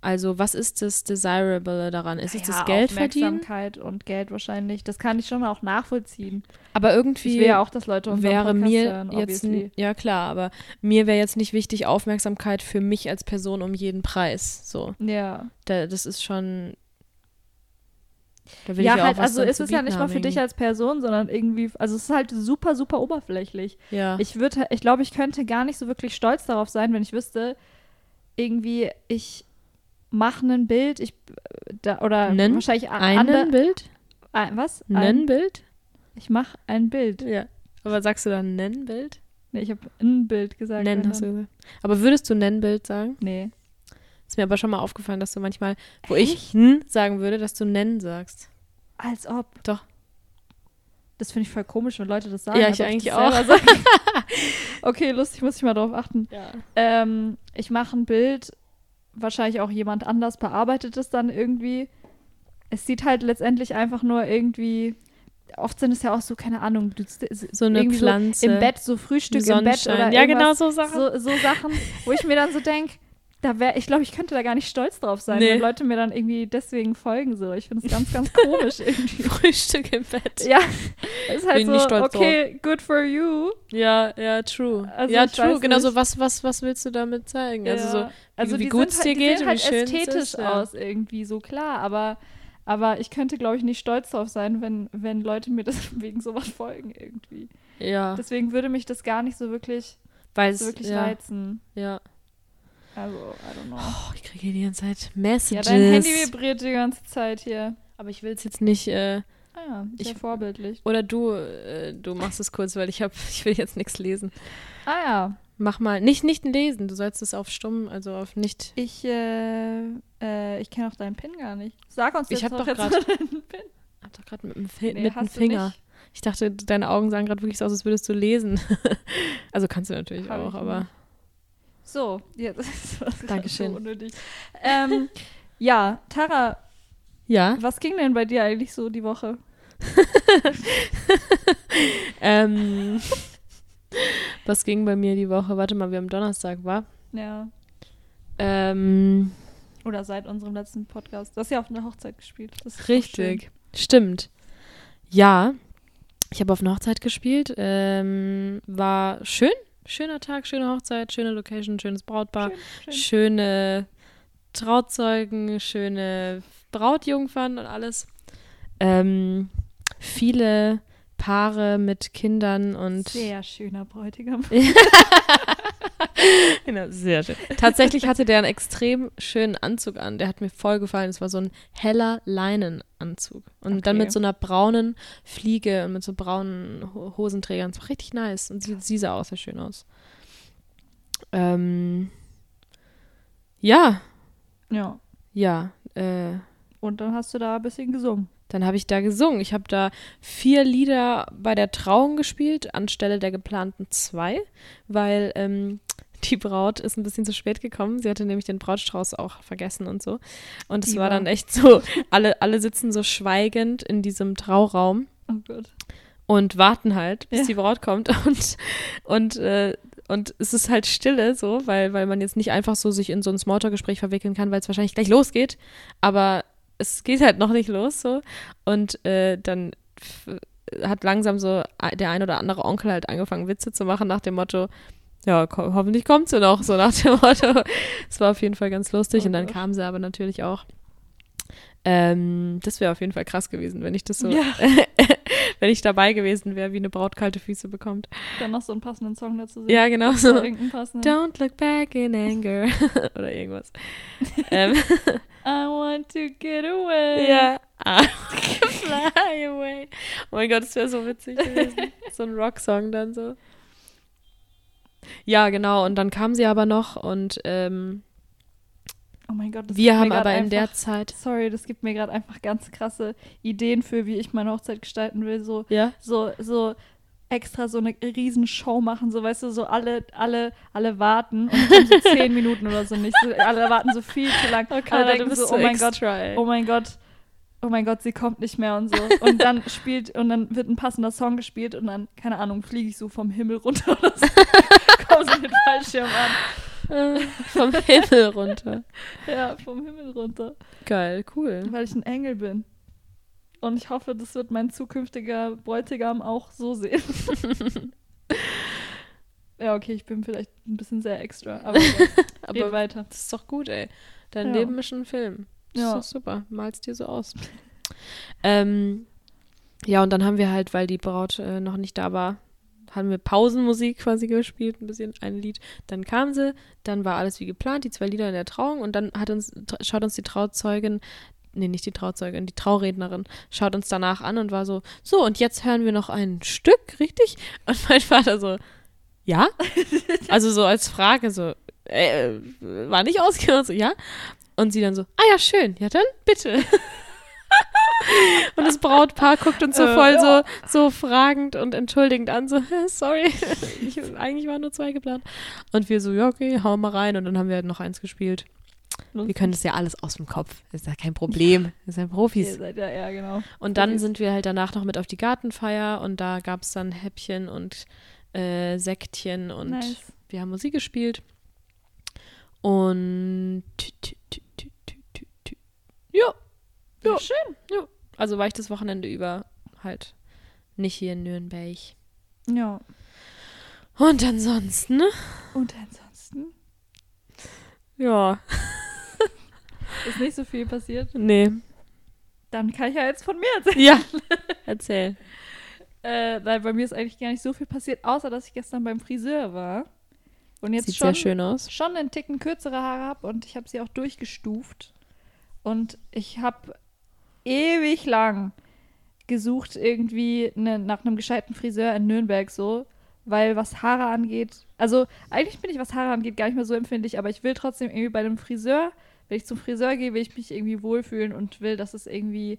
Speaker 2: Also, was ist das Desirable daran? Ist es
Speaker 1: Ja,
Speaker 2: das Geld verdienen?
Speaker 1: Aufmerksamkeit und Geld wahrscheinlich. Das kann ich schon auch nachvollziehen.
Speaker 2: Aber irgendwie
Speaker 1: ja auch, dass Leute
Speaker 2: wäre
Speaker 1: Podcast
Speaker 2: mir
Speaker 1: hören,
Speaker 2: jetzt,
Speaker 1: obviously.
Speaker 2: ja klar, aber mir wäre jetzt nicht wichtig Aufmerksamkeit für mich als Person um jeden Preis. So,
Speaker 1: Ja.
Speaker 2: da, das ist schon. Da will
Speaker 1: ja,
Speaker 2: ich ja
Speaker 1: halt,
Speaker 2: auch was
Speaker 1: also ist es ja nicht mal für dich als Person, sondern irgendwie, also es ist halt super, super oberflächlich.
Speaker 2: Ja,
Speaker 1: Ich würde, ich glaube, ich könnte gar nicht so wirklich stolz darauf sein, wenn ich wüsste, irgendwie, ich mache ein Bild, ich da, oder
Speaker 2: Nen?
Speaker 1: wahrscheinlich
Speaker 2: ein Bild?
Speaker 1: ein, was?
Speaker 2: Ein
Speaker 1: Ein,
Speaker 2: Bild?
Speaker 1: ich mache ein Bild.
Speaker 2: Ja. Aber sagst du dann Nennbild?
Speaker 1: Nee, ich habe ein Bild gesagt.
Speaker 2: Nennen
Speaker 1: wenn
Speaker 2: hast du gesagt. Aber würdest du Nennbild sagen?
Speaker 1: Nee.
Speaker 2: Ist mir aber schon mal aufgefallen, dass du manchmal, wo
Speaker 1: Echt?
Speaker 2: ich hm sagen würde, dass du nennen sagst.
Speaker 1: Als ob.
Speaker 2: Doch.
Speaker 1: Das finde ich voll komisch, wenn Leute das sagen.
Speaker 2: Ja, ich eigentlich
Speaker 1: selber sage. okay, lustig, muss ich mal drauf achten.
Speaker 2: Ja.
Speaker 1: Ähm, ich mache ein Bild, wahrscheinlich auch jemand anders bearbeitet es dann irgendwie. Es sieht halt letztendlich einfach nur irgendwie. Oft sind es ja auch so, keine Ahnung, du,
Speaker 2: So eine Pflanze.
Speaker 1: So Im Bett, so Frühstück im Bett oder
Speaker 2: Ja, genau so Sachen.
Speaker 1: So, so Sachen, wo ich mir dann so denke, da wär, ich glaube, ich könnte da gar nicht stolz drauf sein,
Speaker 2: Nee.
Speaker 1: wenn Leute mir dann irgendwie deswegen folgen. So. Ich finde es ganz, ganz komisch irgendwie.
Speaker 2: Frühstück im Bett.
Speaker 1: Ja, es ist halt
Speaker 2: Bin
Speaker 1: so,
Speaker 2: nicht stolz
Speaker 1: okay, good for you.
Speaker 2: Ja, ja, true.
Speaker 1: Also
Speaker 2: ja, true. Genau so, was, was, was willst du damit zeigen? Also so,
Speaker 1: Ja. also
Speaker 2: wie
Speaker 1: die
Speaker 2: gut's
Speaker 1: sind halt,
Speaker 2: dir geht
Speaker 1: die
Speaker 2: und wie
Speaker 1: halt
Speaker 2: schön es
Speaker 1: ästhetisch
Speaker 2: ist, ja.
Speaker 1: aus irgendwie, so klar, aber, aber ich könnte, glaube ich, nicht stolz drauf sein, wenn, wenn Leute mir das wegen sowas folgen irgendwie.
Speaker 2: ja,
Speaker 1: Deswegen würde mich das gar nicht so wirklich,
Speaker 2: weil
Speaker 1: so
Speaker 2: es,
Speaker 1: wirklich
Speaker 2: ja,
Speaker 1: reizen.
Speaker 2: ja.
Speaker 1: Also, I don't know.
Speaker 2: Oh, ich kriege hier die ganze Zeit
Speaker 1: Ja,
Speaker 2: Messages.
Speaker 1: dein Handy vibriert die ganze Zeit hier.
Speaker 2: aber ich will es jetzt nicht, äh,
Speaker 1: Ah ja, sehr
Speaker 2: Ich-
Speaker 1: vorbildlich.
Speaker 2: oder du, äh, du machst es kurz, weil ich habe, ich will jetzt nichts lesen.
Speaker 1: Ah ja,
Speaker 2: Mach mal, nicht, nicht lesen, du sollst es auf stumm, also auf nicht.
Speaker 1: ich, äh, äh, ich kenne auch deinen PIN gar nicht. Sag uns
Speaker 2: Ich
Speaker 1: jetzt
Speaker 2: hab
Speaker 1: doch jetzt
Speaker 2: grad-
Speaker 1: deinen PIN.
Speaker 2: Hab doch gerade mit dem, Fi
Speaker 1: Nee,
Speaker 2: mit dem Finger. Ich dachte, deine Augen sahen gerade wirklich so aus, als würdest du lesen. also kannst du natürlich
Speaker 1: Hab
Speaker 2: auch, aber.
Speaker 1: So, ja, das ist
Speaker 2: Dankeschön.
Speaker 1: So unnötig. Ähm, ja, Tara,
Speaker 2: Ja.
Speaker 1: was ging denn bei dir eigentlich so die Woche?
Speaker 2: Ähm, was ging bei mir die Woche? Warte mal, wir haben Donnerstag, war?
Speaker 1: Ja,
Speaker 2: Ähm,
Speaker 1: oder seit unserem letzten Podcast. Du hast ja auf einer Hochzeit gespielt.
Speaker 2: Richtig. Stimmt. Ja, ich habe auf einer Hochzeit gespielt. Ähm, war schön. Schöner Tag, schöne Hochzeit, schöne Location, schönes Brautpaar,
Speaker 1: Schön, schön.
Speaker 2: schöne Trauzeugen, schöne Brautjungfern und alles. Ähm, viele Paare mit Kindern und
Speaker 1: Sehr schöner Bräutigam.
Speaker 2: Genau, sehr schön. Tatsächlich hatte der einen extrem schönen Anzug an. Der hat mir voll gefallen. Es war so ein heller Leinenanzug. Und dann
Speaker 1: Okay.
Speaker 2: mit so einer braunen Fliege und mit so braunen Ho- Hosenträgern. Es war richtig nice. Und sie, sie sah auch sehr schön aus. Ähm, ja,
Speaker 1: Ja.
Speaker 2: ja. Äh,
Speaker 1: Und dann hast du da ein bisschen gesungen.
Speaker 2: Dann habe ich da gesungen. Ich habe da vier Lieder bei der Trauung gespielt, anstelle der geplanten zwei, weil ähm, die Braut ist ein bisschen zu spät gekommen. Sie hatte nämlich den Brautstrauß auch vergessen und so. Und es war dann echt so, alle, alle sitzen so schweigend in diesem Trauraum
Speaker 1: Oh
Speaker 2: und warten halt, bis
Speaker 1: Ja.
Speaker 2: die Braut kommt. Und, und äh, und es ist halt Stille so, weil, weil man jetzt nicht einfach so sich in so ein Smalltalk-Gespräch verwickeln kann, weil es wahrscheinlich gleich losgeht. Aber es geht halt noch nicht los so. Und äh, dann hat langsam so der ein oder andere Onkel halt angefangen, Witze zu machen nach dem Motto, ja, ko hoffentlich kommt sie noch, so nach dem Motto. Es war auf jeden Fall ganz lustig
Speaker 1: Oh
Speaker 2: und dann kam sie aber natürlich auch. Ähm, das wäre auf jeden Fall krass gewesen, wenn ich das so,
Speaker 1: Ja.
Speaker 2: wenn ich dabei gewesen wäre, wie eine Braut kalte Füße bekommt.
Speaker 1: Dann noch so einen passenden Song dazu singen.
Speaker 2: Ja, genau so. Don't look back in anger. Oder irgendwas. ähm,
Speaker 1: I want to get away.
Speaker 2: ja. Ah, Fly away. Oh mein Gott, das wäre so witzig gewesen. So ein Rocksong dann so. Ja, genau. Und dann kam sie aber noch und ähm,
Speaker 1: Oh mein Gott. das
Speaker 2: wir haben aber in
Speaker 1: einfach,
Speaker 2: der Zeit.
Speaker 1: Sorry, das gibt mir gerade einfach ganz krasse Ideen für, wie ich meine Hochzeit gestalten will. So,
Speaker 2: Ja.
Speaker 1: so, so extra so eine riesen Show machen, so weißt du, so alle, alle, alle warten und so zehn Minuten oder so nicht. So, alle warten so viel zu lang. alle denken so, oh mein Gott,
Speaker 2: ey.
Speaker 1: oh mein Gott, oh mein Gott, sie kommt nicht mehr und so. Und dann spielt, und dann wird ein passender Song gespielt und dann, keine Ahnung, fliege ich so vom Himmel runter oder so. Komm so mit Fallschirm an.
Speaker 2: Äh, vom Himmel runter.
Speaker 1: Ja, vom Himmel runter.
Speaker 2: Geil, cool.
Speaker 1: Weil ich ein Engel bin. Und ich hoffe, das wird mein zukünftiger Bräutigam auch so sehen. ja, okay, ich bin vielleicht ein bisschen sehr extra, aber
Speaker 2: Aber
Speaker 1: weiter.
Speaker 2: das ist doch gut, ey. Dein
Speaker 1: Ja.
Speaker 2: Leben ist schon ein Film. Das
Speaker 1: Ja.
Speaker 2: ist doch super. Malst dir so aus. ähm, ja, und dann haben wir halt, weil die Braut äh, noch nicht da war, haben wir Pausenmusik quasi gespielt, ein bisschen ein Lied. Dann kam sie, dann war alles wie geplant, die zwei Lieder in der Trauung und dann hat uns, schaut uns die Trauzeugin, nee, nicht die Trauzeugin, die Traurednerin, schaut uns danach an und war so, so, und jetzt hören wir noch ein Stück, richtig? Und mein Vater so, ja? Also so als Frage, so, äh, war nicht ausgehört, so, ja? Und sie dann so, ah ja, schön, ja dann bitte. und das Brautpaar guckt uns so
Speaker 1: Äh,
Speaker 2: voll
Speaker 1: ja.
Speaker 2: so, so fragend und entschuldigend an, so, "Hä, sorry, ich, eigentlich waren nur zwei geplant. Und wir so, ja, okay, hauen wir mal rein. Und dann haben wir halt noch eins gespielt. Wir können das ja alles aus dem Kopf. Das ist ja kein Problem. Wir sind ja
Speaker 1: Ihr
Speaker 2: Profis.
Speaker 1: seid ja, ja, genau.
Speaker 2: Und dann
Speaker 1: Profis.
Speaker 2: sind wir halt danach noch mit auf die Gartenfeier und da gab es dann Häppchen und äh, Sektchen und
Speaker 1: Nice.
Speaker 2: wir haben Musik gespielt. Und tü, ja,
Speaker 1: Ja,
Speaker 2: Ja.
Speaker 1: schön.
Speaker 2: also war ich das Wochenende über halt nicht hier in Nürnberg.
Speaker 1: Ja.
Speaker 2: Und ansonsten,
Speaker 1: Und ansonsten
Speaker 2: ja,
Speaker 1: ist nicht so viel passiert.
Speaker 2: nee,
Speaker 1: Dann kann ich ja jetzt von mir erzählen.
Speaker 2: ja, erzähl.
Speaker 1: Äh, nein, bei mir ist eigentlich gar nicht so viel passiert, außer dass ich gestern beim Friseur war. Und jetzt
Speaker 2: Sieht
Speaker 1: schon,
Speaker 2: sehr schön aus.
Speaker 1: schon einen Ticken kürzere Haare habe und ich habe sie auch durchgestuft. Und ich habe ewig lang gesucht irgendwie ne, nach einem gescheiten Friseur in Nürnberg so, weil was Haare angeht, also eigentlich bin ich, was Haare angeht, gar nicht mehr so empfindlich, aber ich will trotzdem irgendwie bei einem Friseur, wenn ich zum Friseur gehe, will ich mich irgendwie wohlfühlen und will, dass es irgendwie,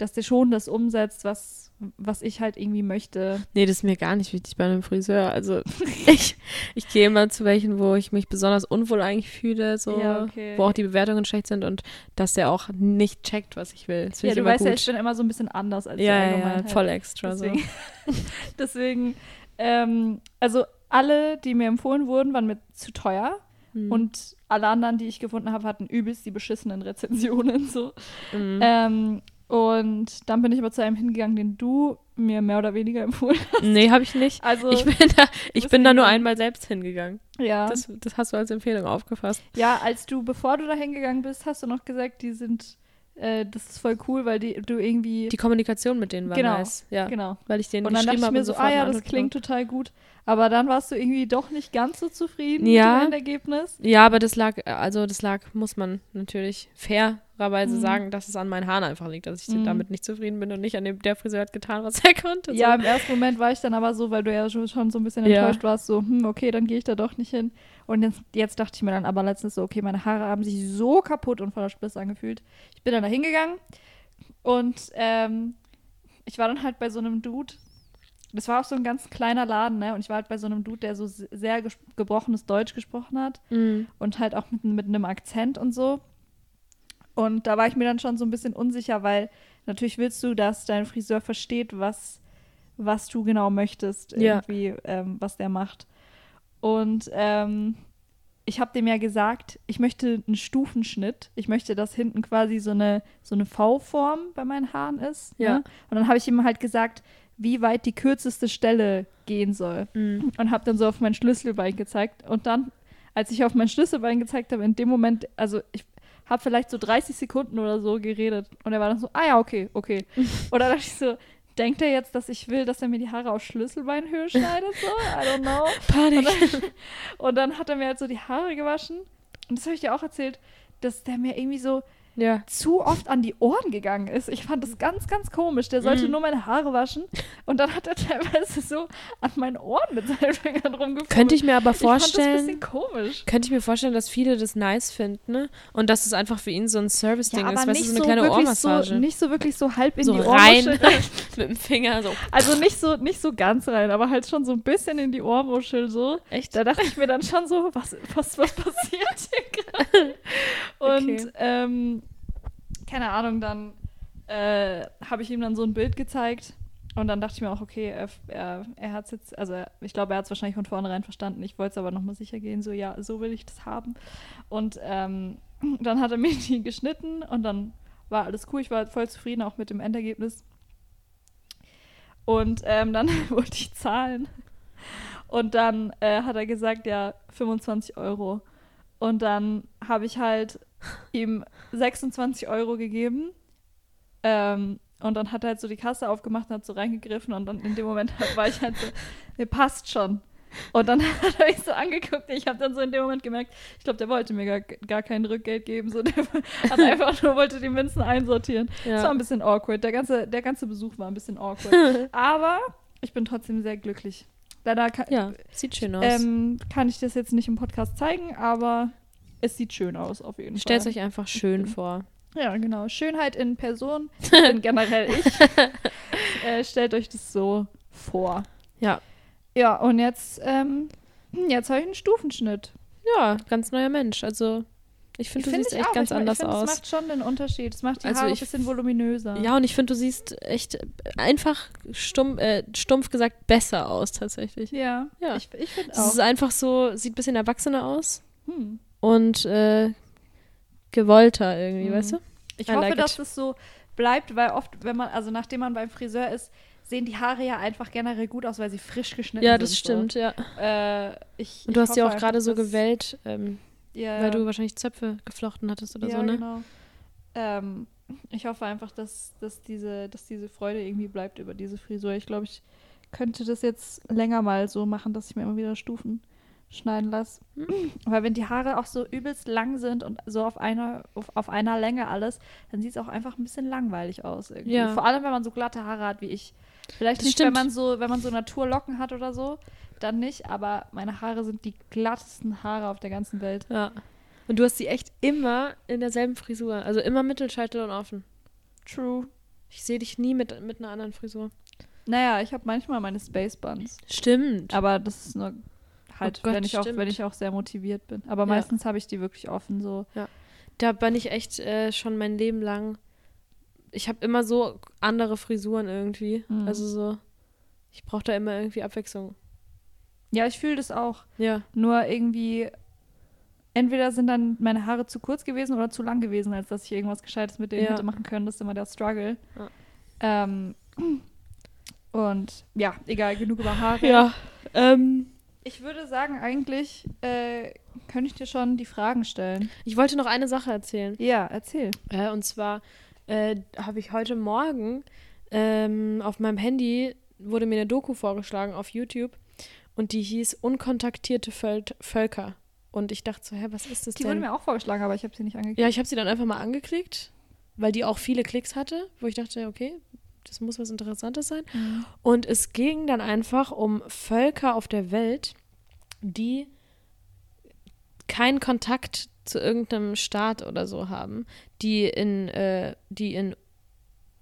Speaker 1: dass der schon das umsetzt, was, was ich halt irgendwie möchte.
Speaker 2: Nee, das ist mir gar nicht wichtig bei einem Friseur. Also ich, ich gehe immer zu welchen, wo ich mich besonders unwohl eigentlich fühle, so,
Speaker 1: Ja, okay.
Speaker 2: wo auch die Bewertungen schlecht sind und dass der auch nicht checkt, was ich will.
Speaker 1: Ja, du
Speaker 2: immer
Speaker 1: weißt ja,
Speaker 2: gut.
Speaker 1: ich bin immer so ein bisschen anders als die
Speaker 2: ja, ja, ja, voll extra. So.
Speaker 1: Deswegen, deswegen ähm, also alle, die mir empfohlen wurden, waren mir zu teuer.
Speaker 2: Mhm.
Speaker 1: Und alle anderen, die ich gefunden habe, hatten übelst die beschissenen Rezensionen. So.
Speaker 2: Mhm.
Speaker 1: Ähm, und dann bin ich aber zu einem hingegangen, den du mir mehr oder weniger empfohlen hast.
Speaker 2: nee, habe ich nicht.
Speaker 1: Also,
Speaker 2: Ich bin da, ich bin da nur einmal selbst hingegangen.
Speaker 1: ja.
Speaker 2: Das, das hast du als Empfehlung aufgefasst.
Speaker 1: ja, als du, bevor du da hingegangen bist, hast du noch gesagt, die sind, äh, das ist voll cool, weil die, du irgendwie,
Speaker 2: Die Kommunikation mit denen war
Speaker 1: Genau,
Speaker 2: nice. Ja,
Speaker 1: genau.
Speaker 2: weil ich denen
Speaker 1: Und dann dachte ich mir so, ah ja, das klingt total gut. Aber dann warst du irgendwie doch nicht ganz so zufrieden
Speaker 2: Ja.
Speaker 1: mit dem Endergebnis.
Speaker 2: Ja, aber das lag, also das lag, muss man natürlich fairerweise
Speaker 1: Mhm.
Speaker 2: sagen, dass es an meinen Haaren einfach liegt, dass ich
Speaker 1: Mhm.
Speaker 2: damit nicht zufrieden bin und nicht an dem, der Friseur hat getan, was er konnte.
Speaker 1: Ja,
Speaker 2: so.
Speaker 1: im ersten Moment war ich dann aber so, weil du ja schon, schon so ein bisschen
Speaker 2: Ja.
Speaker 1: enttäuscht warst, so, hm, okay, dann gehe ich da doch nicht hin. Und jetzt, jetzt dachte ich mir dann aber letztens so, okay, meine Haare haben sich so kaputt und voller Spliss angefühlt. Ich bin dann da hingegangen und ähm, ich war dann halt bei so einem Dude. Das war auch so ein ganz kleiner Laden, ne? Und ich war halt bei so einem Dude, der so se- sehr gebrochenes Deutsch gesprochen hat
Speaker 2: Mhm.
Speaker 1: und halt auch mit, mit einem Akzent und so. Und da war ich mir dann schon so ein bisschen unsicher, weil natürlich willst du, dass dein Friseur versteht, was, was du genau möchtest,
Speaker 2: Ja.
Speaker 1: irgendwie, ähm, was der macht. Und ähm, ich habe dem ja gesagt, ich möchte einen Stufenschnitt. Ich möchte, dass hinten quasi so eine, so eine V-Form bei meinen Haaren ist.
Speaker 2: Ja.
Speaker 1: Ne? Und dann habe ich ihm halt gesagt, wie weit die kürzeste Stelle gehen soll.
Speaker 2: Mhm.
Speaker 1: Und habe dann so auf mein Schlüsselbein gezeigt. Und dann, als ich auf mein Schlüsselbein gezeigt habe, in dem Moment, also ich habe vielleicht so 30 Sekunden oder so geredet. Und er war dann so, ah ja, okay, okay. Oder dachte ich so, denkt er jetzt, dass ich will, dass er mir die Haare auf Schlüsselbeinhöhe schneidet? So? I don't know.
Speaker 2: Panik.
Speaker 1: Und dann, und dann hat er mir halt so die Haare gewaschen. Und das habe ich dir auch erzählt, dass der mir irgendwie so
Speaker 2: Ja.
Speaker 1: zu oft an die Ohren gegangen ist. Ich fand das ganz, ganz komisch. Der sollte
Speaker 2: Mhm.
Speaker 1: nur meine Haare waschen. Und dann hat er teilweise so an meinen Ohren mit seinen Fingern rumgefummelt.
Speaker 2: Könnte ich mir aber
Speaker 1: Ich fand das ein
Speaker 2: vorstellen,
Speaker 1: bisschen komisch.
Speaker 2: könnte ich mir vorstellen, dass viele das nice finden, ne? Und dass es einfach für ihn so ein Service-Ding ist, weißt du, so eine kleine
Speaker 1: wirklich
Speaker 2: Ohrmassage.
Speaker 1: so, nicht so wirklich so halb in
Speaker 2: So
Speaker 1: die
Speaker 2: rein.
Speaker 1: Ohrmuschel.
Speaker 2: Mit dem Finger so.
Speaker 1: Also nicht so, nicht so ganz rein, aber halt schon so ein bisschen in die Ohrmuschel so.
Speaker 2: Echt?
Speaker 1: Da dachte ich mir dann schon so, was, was, was passiert hier gerade? Und
Speaker 2: Okay.
Speaker 1: ähm, keine Ahnung, dann äh, habe ich ihm dann so ein Bild gezeigt und dann dachte ich mir auch, okay, er, er, er hat es jetzt, also ich glaube, er hat es wahrscheinlich von vornherein verstanden. Ich wollte es aber nochmal sicher gehen, so ja, so will ich das haben. Und ähm, dann hat er mir die geschnitten und dann war alles cool. Ich war voll zufrieden auch mit dem Endergebnis. Und ähm, dann wollte ich zahlen. Und dann äh, hat er gesagt, ja, 25 Euro. Und dann habe ich halt ihm 26 Euro gegeben. Ähm, und dann hat er halt so die Kasse aufgemacht und hat so reingegriffen. Und dann in dem Moment war ich halt so, mir passt schon. Und dann hat er mich so angeguckt. Ich habe dann so in dem Moment gemerkt, ich glaube, der wollte mir gar, gar kein Rückgeld geben. So, der hat einfach nur wollte die Münzen einsortieren. Das war
Speaker 2: Ja.
Speaker 1: ein bisschen awkward. Der ganze, der ganze Besuch war ein bisschen awkward. Aber ich bin trotzdem sehr glücklich. Leider kann,
Speaker 2: ja, sieht schön aus.
Speaker 1: ähm, kann ich das jetzt nicht im Podcast zeigen, aber es sieht schön aus, auf jeden
Speaker 2: Stellt
Speaker 1: Fall.
Speaker 2: euch einfach schön vor.
Speaker 1: Ja, genau. Schönheit in Person, bin generell ich. äh, stellt euch das so vor.
Speaker 2: Ja.
Speaker 1: Ja, und jetzt, ähm, jetzt habe ich einen Stufenschnitt.
Speaker 2: Ja, ganz neuer Mensch. Also, ich finde, du
Speaker 1: Find
Speaker 2: siehst echt
Speaker 1: auch.
Speaker 2: ganz
Speaker 1: ich,
Speaker 2: anders
Speaker 1: ich find,
Speaker 2: aus.
Speaker 1: Das macht schon den Unterschied. Es macht die
Speaker 2: Also
Speaker 1: Haare ein bisschen voluminöser.
Speaker 2: Ja, und ich finde, du siehst echt einfach stumpf, äh, stumpf gesagt besser aus, tatsächlich.
Speaker 1: Ja,
Speaker 2: Ja.
Speaker 1: ich, ich finde
Speaker 2: Es
Speaker 1: auch.
Speaker 2: ist einfach so, sieht ein bisschen erwachsener aus
Speaker 1: Hm.
Speaker 2: und äh, gewollter irgendwie,
Speaker 1: Mhm.
Speaker 2: weißt du?
Speaker 1: Ich
Speaker 2: I
Speaker 1: hoffe,
Speaker 2: like
Speaker 1: dass es so bleibt, weil oft, wenn man, also nachdem man beim Friseur ist, sehen die Haare ja einfach generell gut aus, weil sie frisch geschnitten
Speaker 2: Ja,
Speaker 1: sind.
Speaker 2: das stimmt, ja.
Speaker 1: So. Äh, ich,
Speaker 2: Und du hast ja auch gerade so gewellt, ähm,
Speaker 1: ja,
Speaker 2: weil du wahrscheinlich Zöpfe geflochten hattest oder
Speaker 1: ja,
Speaker 2: so, ne?
Speaker 1: Genau. Ähm, ich hoffe einfach, dass, dass, diese, dass diese Freude irgendwie bleibt über diese Frisur. Ich glaube, ich könnte das jetzt länger mal so machen, dass ich mir immer wieder Stufen schneiden lasse.
Speaker 2: Hm.
Speaker 1: Weil wenn die Haare auch so übelst lang sind und so auf einer, auf, auf einer Länge alles, dann sieht es auch einfach ein bisschen langweilig aus irgendwie.
Speaker 2: Ja.
Speaker 1: Vor allem, wenn man so glatte Haare hat wie ich. Vielleicht
Speaker 2: Das
Speaker 1: nicht,
Speaker 2: stimmt.
Speaker 1: wenn man so, wenn man so Naturlocken hat oder so, dann nicht, aber meine Haare sind die glattesten Haare auf der ganzen Welt.
Speaker 2: Ja. Und du hast sie echt immer in derselben Frisur. Also immer Mittelscheitel und offen.
Speaker 1: True.
Speaker 2: Ich sehe dich nie mit, mit einer anderen Frisur.
Speaker 1: Naja, ich habe manchmal meine Space Buns.
Speaker 2: Stimmt.
Speaker 1: Aber das ist nur halt,
Speaker 2: Oh Gott,
Speaker 1: wenn, ich auch, wenn ich auch sehr motiviert bin. Aber
Speaker 2: Ja.
Speaker 1: meistens habe ich die wirklich offen so.
Speaker 2: Da bin ich echt äh, schon mein Leben lang. Ich habe immer so andere Frisuren irgendwie.
Speaker 1: Mhm.
Speaker 2: Also so. Ich brauche da immer irgendwie Abwechslung.
Speaker 1: Ja, ich fühle das auch.
Speaker 2: Ja.
Speaker 1: Nur irgendwie, entweder sind dann meine Haare zu kurz gewesen oder zu lang gewesen, als dass ich irgendwas Gescheites mit denen
Speaker 2: Ja.
Speaker 1: hätte machen können. Das ist immer der Struggle.
Speaker 2: Ja.
Speaker 1: Ähm, und ja, egal, genug über Haare.
Speaker 2: Ja. Ähm,
Speaker 1: Ich würde sagen, eigentlich äh, könnte ich dir schon die Fragen stellen.
Speaker 2: ich wollte noch eine Sache erzählen.
Speaker 1: Ja, erzähl.
Speaker 2: Äh, und zwar äh, habe ich heute Morgen ähm, auf meinem Handy wurde mir eine Doku vorgeschlagen auf YouTube und die hieß Unkontaktierte Völ Völker. Und ich dachte so, hä, was ist das
Speaker 1: Die wurde
Speaker 2: denn?
Speaker 1: mir auch vorgeschlagen, aber ich habe sie nicht angeklickt.
Speaker 2: Ja, ich habe sie dann einfach mal angeklickt, weil die auch viele Klicks hatte, wo ich dachte, okay, das muss was Interessantes sein.
Speaker 1: Mhm.
Speaker 2: Und es ging dann einfach um Völker auf der Welt, die keinen Kontakt zu irgendeinem Staat oder so haben, die in, äh, die in,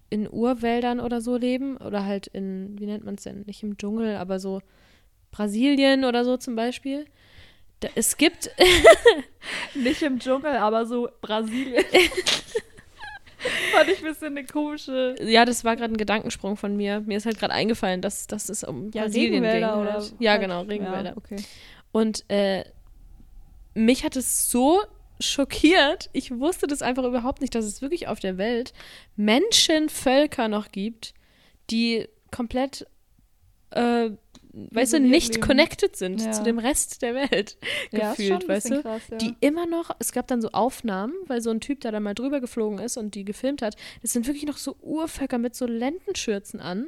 Speaker 2: in Urwäldern oder so leben oder halt in, wie nennt man es denn, nicht im Dschungel, aber so Brasilien oder so zum Beispiel. Da, es gibt,
Speaker 1: Nicht im Dschungel, aber so Brasilien. Fand ich ein bisschen eine komische.
Speaker 2: ja, das war gerade ein Gedankensprung von mir. Mir ist halt gerade eingefallen, dass, dass es um
Speaker 1: Ja,
Speaker 2: Brasilien
Speaker 1: Regenwälder
Speaker 2: ging.
Speaker 1: oder.
Speaker 2: Ja,
Speaker 1: halt-
Speaker 2: genau, Regenwälder.
Speaker 1: Ja, okay.
Speaker 2: Und äh, mich hat es so schockiert. Ich wusste das einfach überhaupt nicht, dass es wirklich auf der Welt Menschenvölker noch gibt, die komplett, äh, weißt du, nicht
Speaker 1: leben.
Speaker 2: connected sind
Speaker 1: Ja.
Speaker 2: zu dem Rest der Welt
Speaker 1: Ja,
Speaker 2: gefühlt, weißt du?
Speaker 1: krass, ja.
Speaker 2: Die immer noch, es gab dann so Aufnahmen, weil so ein Typ, da mal drüber geflogen ist und die gefilmt hat, das sind wirklich noch so Urvölker mit so Lendenschürzen an,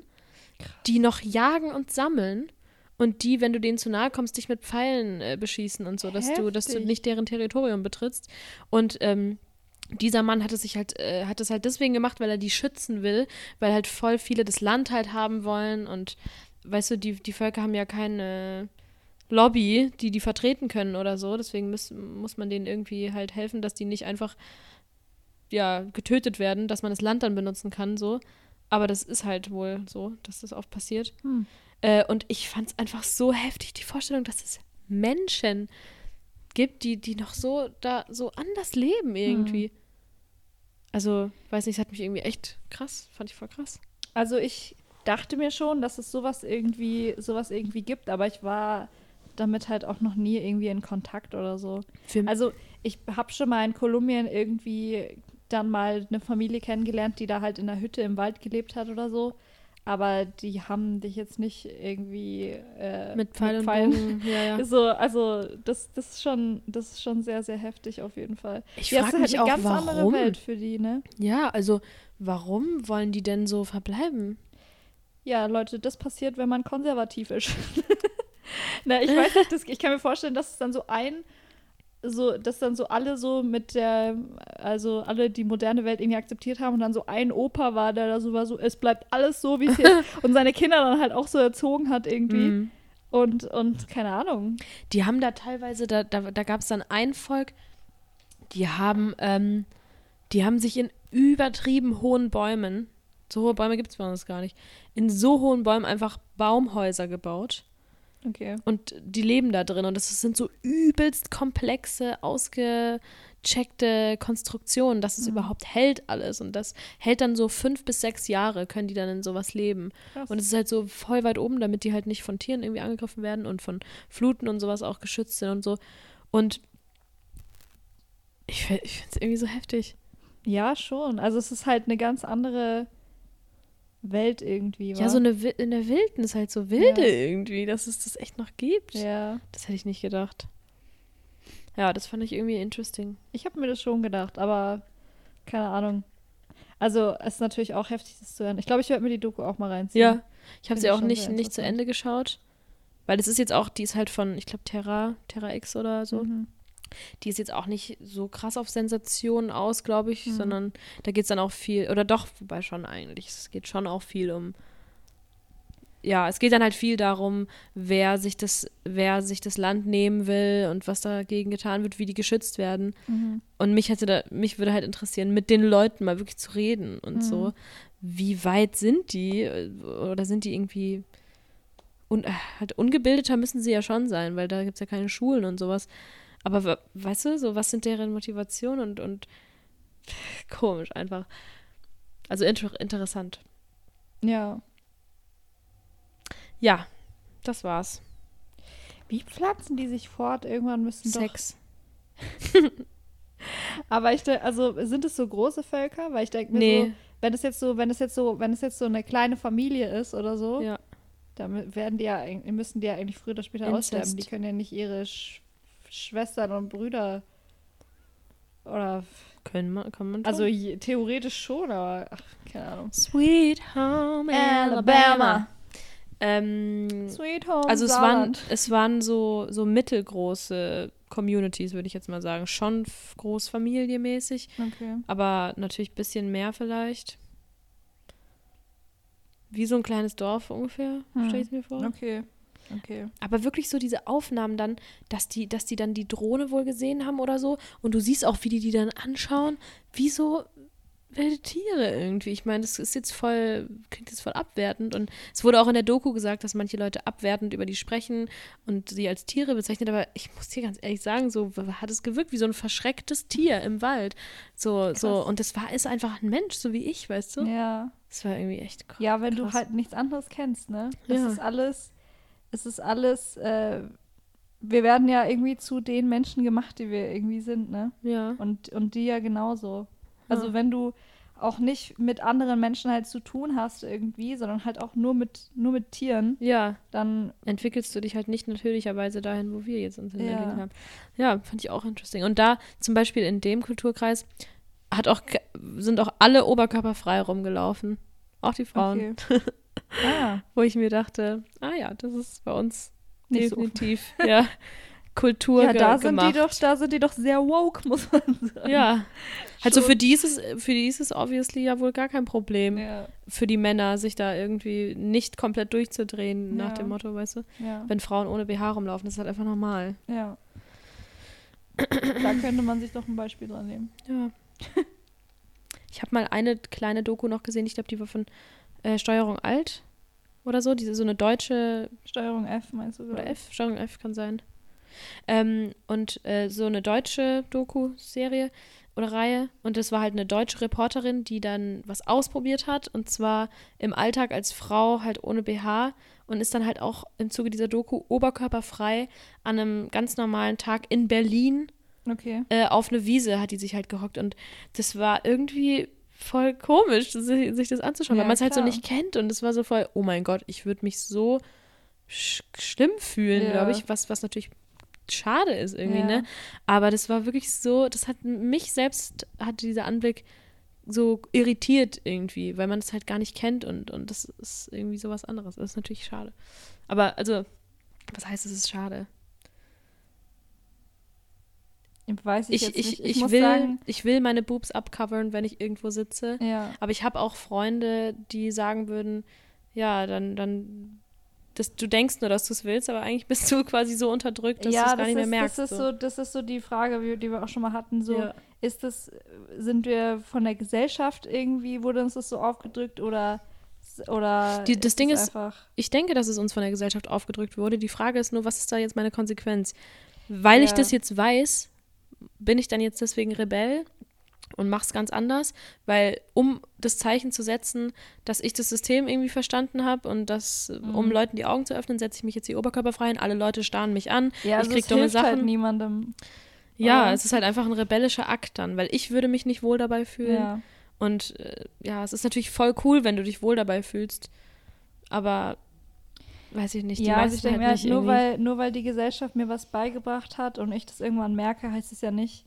Speaker 2: die noch jagen und sammeln und die, wenn du denen zu nahe kommst, dich mit Pfeilen äh, beschießen und so, dass du, dass du
Speaker 1: Heftig.
Speaker 2: nicht deren Territorium betrittst. Und ähm, dieser Mann hat es sich halt, äh, hat es halt deswegen gemacht, weil er die schützen will, weil halt voll viele das Land halt haben wollen und weißt du, die, die Völker haben ja keine Lobby, die die vertreten können oder so, deswegen muss, muss man denen irgendwie halt helfen, dass die nicht einfach ja, getötet werden, dass man das Land dann benutzen kann, so. Aber das ist halt wohl so, dass das oft passiert.
Speaker 1: Hm.
Speaker 2: Äh, und ich fand es einfach so heftig, die Vorstellung, dass es Menschen gibt, die, die noch so da so anders leben irgendwie. Also, weiß nicht, es hat mich irgendwie echt krass, fand ich voll krass.
Speaker 1: Also ich dachte mir schon, dass es sowas irgendwie, sowas irgendwie gibt, aber ich war damit halt auch noch nie irgendwie in Kontakt oder so.
Speaker 2: Für,
Speaker 1: Also ich habe schon mal in Kolumbien irgendwie dann mal eine Familie kennengelernt, die da halt in einer Hütte im Wald gelebt hat oder so. Aber die haben dich jetzt nicht irgendwie äh,
Speaker 2: mit
Speaker 1: Pfeilen.
Speaker 2: Bogen, ja, ja.
Speaker 1: So, also das, das ist schon, das ist schon sehr, sehr heftig auf jeden Fall.
Speaker 2: Ich frage
Speaker 1: halt
Speaker 2: mich
Speaker 1: eine
Speaker 2: auch,
Speaker 1: ganz andere
Speaker 2: warum?
Speaker 1: Welt für die, ne?
Speaker 2: Ja, also, warum wollen die denn so verbleiben?
Speaker 1: Ja, Leute, das passiert, wenn man konservativ ist. Na, ich weiß nicht, das, ich kann mir vorstellen, dass es dann so ein, so, dass dann so alle so mit der, also alle die moderne Welt irgendwie akzeptiert haben und dann so ein Opa war, der da so war, so, es bleibt alles so, wie es jetzt und seine Kinder dann halt auch so erzogen hat irgendwie.
Speaker 2: Mhm.
Speaker 1: Und, und keine Ahnung.
Speaker 2: Die haben da teilweise, da, da, da gab es dann ein Volk, die haben, ähm, die haben sich in übertrieben hohen Bäumen, so hohe Bäume gibt es bei uns gar nicht, in so hohen Bäumen einfach Baumhäuser gebaut.
Speaker 1: Okay.
Speaker 2: Und die leben da drin. Und das sind so übelst komplexe, ausgecheckte Konstruktionen, dass es
Speaker 1: Mhm.
Speaker 2: überhaupt hält alles. Und das hält dann so fünf bis sechs Jahre, können die dann in sowas leben.
Speaker 1: Krass.
Speaker 2: Und es ist halt so voll weit oben, damit die halt nicht von Tieren irgendwie angegriffen werden und von Fluten und sowas auch geschützt sind und so. Und ich, ich finde es irgendwie so heftig.
Speaker 1: Ja, schon. Also es ist halt eine ganz andere Welt irgendwie.
Speaker 2: Ja,
Speaker 1: wa?
Speaker 2: so eine in der Wildnis halt so wilde
Speaker 1: Ja.
Speaker 2: irgendwie, dass es das echt noch gibt.
Speaker 1: Ja.
Speaker 2: Das hätte ich nicht gedacht. Ja, das fand ich irgendwie interesting.
Speaker 1: Ich habe mir das schon gedacht, aber keine Ahnung. Also, es ist natürlich auch heftig, das zu hören. Ich glaube, ich werde mir die Doku auch mal reinziehen.
Speaker 2: Ja, ich habe sie auch nicht, nicht zu. Ende geschaut. Weil das ist jetzt auch, die ist halt von, ich glaube, Terra, Terra X oder so.
Speaker 1: Mhm.
Speaker 2: Die ist jetzt auch nicht so krass auf Sensationen aus, glaube ich,
Speaker 1: Mhm.
Speaker 2: sondern da geht es dann auch viel, oder doch, wobei schon eigentlich, es geht schon auch viel um, ja, es geht dann halt viel darum, wer sich das, wer sich das Land nehmen will und was dagegen getan wird, wie die geschützt werden.
Speaker 1: Mhm.
Speaker 2: Und mich hätte da, mich würde halt interessieren, mit den Leuten mal wirklich zu reden und
Speaker 1: Mhm.
Speaker 2: so. Wie weit sind die? Oder sind die irgendwie un, äh, halt ungebildeter müssen sie ja schon sein, weil da gibt es ja keine Schulen und sowas. Aber we- weißt du, so was sind deren Motivationen und, und komisch einfach. Also inter interessant.
Speaker 1: Ja.
Speaker 2: Ja, das war's.
Speaker 1: Wie pflanzen die sich fort? Irgendwann müssen doch.
Speaker 2: Sex.
Speaker 1: Aber ich also sind es so große Völker? Weil ich denke mir
Speaker 2: Nee.
Speaker 1: so, wenn es jetzt so, wenn es jetzt so, wenn es jetzt so eine kleine Familie ist oder so,
Speaker 2: Ja.
Speaker 1: dann werden die ja, müssen die ja eigentlich früher oder später
Speaker 2: Inzest.
Speaker 1: aussterben. Die können ja nicht ihre Sch Schwestern und Brüder oder
Speaker 2: Können man, kann man
Speaker 1: also je, theoretisch schon, aber ach, keine Ahnung.
Speaker 2: Sweet Home
Speaker 1: Alabama.
Speaker 2: Ähm,
Speaker 1: Sweet Home
Speaker 2: Also es waren,
Speaker 1: Saarland.
Speaker 2: es waren so, so mittelgroße Communities, würde ich jetzt mal sagen. Schon f- großfamilienmäßig,
Speaker 1: Okay.
Speaker 2: aber natürlich ein bisschen mehr vielleicht. Wie so ein kleines Dorf ungefähr,
Speaker 1: Hm.
Speaker 2: stelle ich es mir vor.
Speaker 1: Okay. Okay.
Speaker 2: Aber wirklich so diese Aufnahmen dann, dass die, dass die dann die Drohne wohl gesehen haben oder so. Und du siehst auch, wie die die dann anschauen. Wie so wilde Tiere irgendwie. Ich meine, das ist jetzt voll, klingt jetzt voll abwertend. Und es wurde auch in der Doku gesagt, dass manche Leute abwertend über die sprechen und sie als Tiere bezeichnet. Aber ich muss dir ganz ehrlich sagen, so hat es gewirkt wie so ein verschrecktes Tier im Wald. So, so.
Speaker 1: Krass.
Speaker 2: Und das war, ist einfach ein Mensch, so wie ich, weißt du?
Speaker 1: Ja.
Speaker 2: Das war irgendwie echt krass.
Speaker 1: Ja, wenn du halt nichts anderes kennst, ne? Das
Speaker 2: Ja.
Speaker 1: ist alles, es ist alles, äh, wir werden ja irgendwie zu den Menschen gemacht, die wir irgendwie sind, ne?
Speaker 2: Ja.
Speaker 1: Und, und die ja genauso. Also
Speaker 2: Ja.
Speaker 1: wenn du auch nicht mit anderen Menschen halt zu tun hast irgendwie, sondern halt auch nur mit, nur mit Tieren,
Speaker 2: Ja,
Speaker 1: dann
Speaker 2: entwickelst du dich halt nicht natürlicherweise dahin, wo wir jetzt uns
Speaker 1: Ja.
Speaker 2: entwickelt haben. Ja, fand ich auch interesting. Und da zum Beispiel in dem Kulturkreis hat auch, sind auch alle oberkörperfrei rumgelaufen. Auch die Frauen.
Speaker 1: Okay. ah,
Speaker 2: Wo ich mir dachte, ah ja, das ist bei uns
Speaker 1: Nicht so.
Speaker 2: definitiv ja, Kultur
Speaker 1: ja, da sind
Speaker 2: gemacht.
Speaker 1: die doch, da sind die doch sehr woke, muss man sagen.
Speaker 2: Ja, also für die, ist es, für die ist es obviously ja wohl gar kein Problem,
Speaker 1: Ja,
Speaker 2: für die Männer, sich da irgendwie nicht komplett durchzudrehen, nach
Speaker 1: Ja.
Speaker 2: dem Motto, weißt du?
Speaker 1: ja,
Speaker 2: Wenn Frauen ohne BH rumlaufen, das ist halt einfach normal.
Speaker 1: ja. Da könnte man sich doch ein Beispiel dran nehmen.
Speaker 2: Ja. Ich habe mal eine kleine Doku noch gesehen, ich glaube, die war von äh, Steuerung Alt oder so, diese so eine deutsche
Speaker 1: Steuerung F meinst du?
Speaker 2: oder? F, Steuerung F kann sein. Ähm, und äh, so eine deutsche Doku-Serie oder Reihe. Und das war halt eine deutsche Reporterin, die dann was ausprobiert hat. Und zwar im Alltag als Frau halt ohne BH. Und ist dann halt auch im Zuge dieser Doku oberkörperfrei an einem ganz normalen Tag in Berlin
Speaker 1: Okay.
Speaker 2: äh, auf eine Wiese hat die sich halt gehockt. Und das war irgendwie voll komisch, sich, das anzuschauen,
Speaker 1: Ja,
Speaker 2: weil man es halt so nicht kennt. Und es war so voll, oh mein Gott, ich würde mich so sch schlimm fühlen,
Speaker 1: Ja.
Speaker 2: glaube ich, was, was natürlich schade ist irgendwie,
Speaker 1: Ja.
Speaker 2: ne? Aber das war wirklich so, das hat mich selbst, hat dieser Anblick so irritiert irgendwie, weil man es halt gar nicht kennt und, und das ist irgendwie sowas anderes. Das ist natürlich schade. Aber also, was heißt es ist schade?
Speaker 1: Weiß ich,
Speaker 2: Ich,
Speaker 1: jetzt
Speaker 2: ich,
Speaker 1: nicht.
Speaker 2: ich,
Speaker 1: muss
Speaker 2: will,
Speaker 1: sagen,
Speaker 2: ich will meine Boobs abcovern, wenn ich irgendwo sitze.
Speaker 1: ja.
Speaker 2: Aber ich habe auch Freunde, die sagen würden, ja, dann, dann, das, du denkst nur, dass du es willst, aber eigentlich bist du quasi so unterdrückt, dass du
Speaker 1: ja,
Speaker 2: es gar nicht mehr
Speaker 1: ist,
Speaker 2: merkst.
Speaker 1: das ist so, das ist so die Frage, wie- die wir auch schon mal hatten. So,
Speaker 2: Ja.
Speaker 1: ist das, sind wir von der Gesellschaft irgendwie, wurde uns das so aufgedrückt oder oder
Speaker 2: Die- das Ding
Speaker 1: es
Speaker 2: ist- Ich denke, dass es uns von der Gesellschaft aufgedrückt wurde. Die Frage ist nur, was ist da jetzt meine Konsequenz? Weil ich
Speaker 1: Ja.
Speaker 2: das jetzt weiß, bin ich dann jetzt deswegen Rebell und mach's ganz anders, weil um das Zeichen zu setzen, dass ich das System irgendwie verstanden habe und dass, um
Speaker 1: Mhm.
Speaker 2: Leuten die Augen zu öffnen, setze ich mich jetzt hier oberkörperfrei hin, alle Leute starren mich an.
Speaker 1: ja, also
Speaker 2: ich krieg
Speaker 1: es
Speaker 2: dumme
Speaker 1: hilft halt
Speaker 2: Sachen.
Speaker 1: niemandem.
Speaker 2: Ja,
Speaker 1: Oder?
Speaker 2: es ist halt einfach ein rebellischer Akt dann, weil ich würde mich nicht wohl dabei fühlen.
Speaker 1: Ja.
Speaker 2: Und äh, ja, es ist natürlich voll cool, wenn du dich wohl dabei fühlst. Aber weiß ich nicht, die
Speaker 1: ja, also ich denke
Speaker 2: halt
Speaker 1: mir, halt, nur,
Speaker 2: irgendwie.
Speaker 1: weil, nur weil die Gesellschaft mir was beigebracht hat und ich das irgendwann merke, heißt es ja nicht.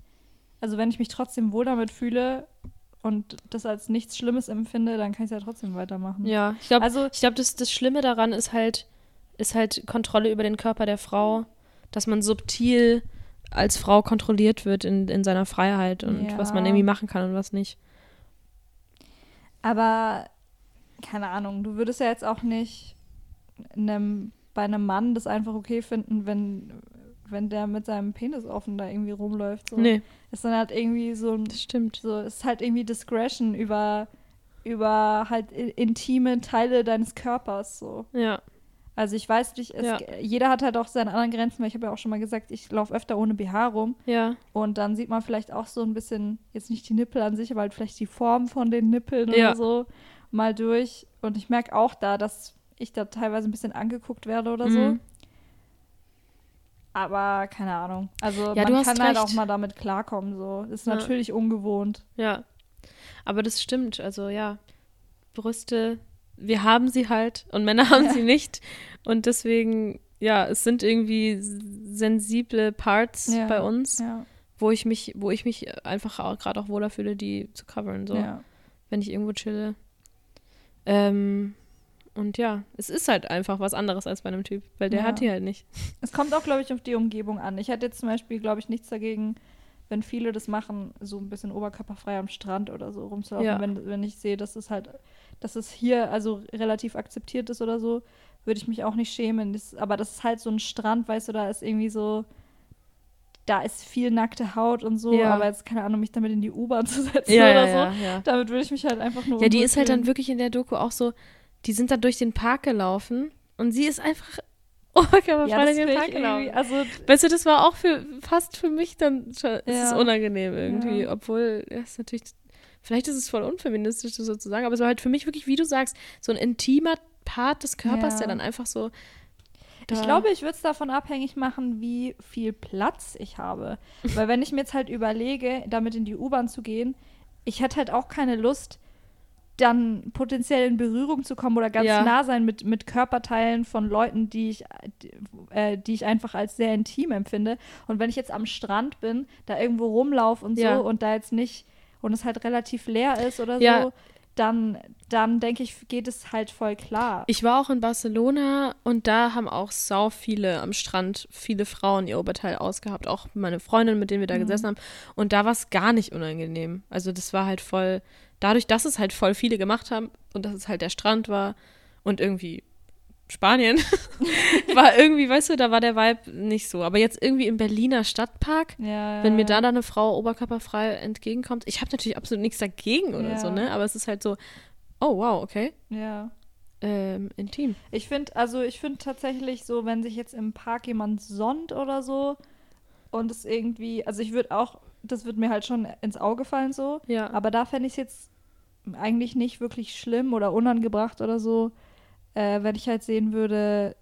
Speaker 1: Also wenn ich mich trotzdem wohl damit fühle und das als nichts Schlimmes empfinde, dann kann ich es ja trotzdem weitermachen.
Speaker 2: Ja, ich glaube,
Speaker 1: Also
Speaker 2: ich glaube, das, das Schlimme daran ist halt, ist halt Kontrolle über den Körper der Frau, dass man subtil als Frau kontrolliert wird in, in seiner Freiheit und
Speaker 1: Ja.
Speaker 2: was man irgendwie machen kann und was nicht.
Speaker 1: Aber keine Ahnung, du würdest ja jetzt auch nicht einem, bei einem Mann das einfach okay finden, wenn, wenn der mit seinem Penis offen da irgendwie rumläuft. So.
Speaker 2: Nee,
Speaker 1: Ist dann halt irgendwie so ein,
Speaker 2: das stimmt.
Speaker 1: so, es ist halt irgendwie Discretion über, über halt intime Teile deines Körpers so.
Speaker 2: Ja,
Speaker 1: Also ich weiß nicht,
Speaker 2: Ja.
Speaker 1: jeder hat halt auch seine anderen Grenzen, weil ich habe ja auch schon mal gesagt, ich laufe öfter ohne BH rum
Speaker 2: ja,
Speaker 1: und dann sieht man vielleicht auch so ein bisschen, jetzt nicht die Nippel an sich, aber halt vielleicht die Form von den Nippeln
Speaker 2: Ja.
Speaker 1: oder so mal durch. Und ich merke auch da, dass ich da teilweise ein bisschen angeguckt werde oder so.
Speaker 2: Mhm.
Speaker 1: Aber keine Ahnung. Also
Speaker 2: Ja,
Speaker 1: man kann halt
Speaker 2: recht.
Speaker 1: auch mal damit klarkommen. So. Ist
Speaker 2: Ja.
Speaker 1: natürlich ungewohnt.
Speaker 2: ja. Aber das stimmt. Also ja, Brüste, wir haben sie halt und Männer haben sie nicht. Und deswegen, ja, es sind irgendwie sensible Parts
Speaker 1: Ja.
Speaker 2: bei uns.
Speaker 1: Ja.
Speaker 2: wo ich mich, wo ich mich einfach auch gerade auch wohler fühle, die zu covern, so,
Speaker 1: ja.
Speaker 2: wenn ich irgendwo chille. Ähm, und ja, es ist halt einfach was anderes als bei einem Typ, weil der
Speaker 1: Ja.
Speaker 2: hat die halt nicht.
Speaker 1: Es kommt auch, glaube ich, auf die Umgebung an. Ich hätte jetzt zum Beispiel, glaube ich, nichts dagegen, wenn viele das machen, so ein bisschen oberkörperfrei am Strand oder so rumzulaufen.
Speaker 2: Ja.
Speaker 1: Wenn, wenn ich sehe, dass es halt, dass es hier also relativ akzeptiert ist oder so, würde ich mich auch nicht schämen. Das, aber das ist halt so ein Strand, weißt du, da ist irgendwie so, da ist viel nackte Haut und so,
Speaker 2: Ja.
Speaker 1: aber jetzt keine Ahnung, mich damit in die U-Bahn zu setzen
Speaker 2: Ja,
Speaker 1: oder so. Damit würde ich mich halt einfach nur
Speaker 2: Ja, die ist halt dann wirklich in der Doku auch so, die sind dann durch den Park gelaufen und sie ist einfach oberkörperfrei
Speaker 1: ja, das
Speaker 2: durch den Park
Speaker 1: ich
Speaker 2: gelaufen.
Speaker 1: also
Speaker 2: Weißt du, das war auch für fast für mich dann schon, es ist
Speaker 1: Ja.
Speaker 2: unangenehm irgendwie,
Speaker 1: Ja.
Speaker 2: obwohl ja, ist natürlich, vielleicht ist es voll unfeministisch das so zu sagen, aber es war halt für mich wirklich, wie du sagst, so ein intimer Part des Körpers,
Speaker 1: Ja.
Speaker 2: der dann einfach so
Speaker 1: Ich
Speaker 2: Da-
Speaker 1: glaube, ich würde es davon abhängig machen, wie viel Platz ich habe. Weil wenn ich mir jetzt halt überlege, damit in die U-Bahn zu gehen, ich hätte halt auch keine Lust, dann potenziell in Berührung zu kommen oder ganz
Speaker 2: Ja.
Speaker 1: nah sein mit, mit Körperteilen von Leuten, die ich, äh, die ich einfach als sehr intim empfinde. Und wenn ich jetzt am Strand bin, da irgendwo rumlaufe und
Speaker 2: Ja.
Speaker 1: so und da jetzt nicht und es halt relativ leer ist oder
Speaker 2: Ja.
Speaker 1: so, dann, dann denke ich, geht es halt voll klar.
Speaker 2: Ich war auch in Barcelona und da haben auch sau viele am Strand, viele Frauen ihr Oberteil ausgehabt. Auch meine Freundin, mit denen wir da gesessen haben. Und da war es gar nicht unangenehm. Also das war halt voll, dadurch, dass es halt voll viele gemacht haben und dass es halt der Strand war und irgendwie Spanien, war irgendwie, weißt du, da war der Vibe nicht so. Aber jetzt irgendwie im Berliner Stadtpark,
Speaker 1: ja,
Speaker 2: wenn mir da dann eine Frau oberkörperfrei entgegenkommt, ich habe natürlich absolut nichts dagegen oder
Speaker 1: Ja.
Speaker 2: so, ne? Aber es ist halt so, oh wow, okay,
Speaker 1: ja.
Speaker 2: ähm, intim.
Speaker 1: Ich finde, also ich finde tatsächlich so, wenn sich jetzt im Park jemand sonnt oder so und es irgendwie, also ich würde auch, das wird mir halt schon ins Auge fallen so,
Speaker 2: Ja.
Speaker 1: aber da fände ich es jetzt eigentlich nicht wirklich schlimm oder unangebracht oder so, äh, wenn ich halt sehen würde,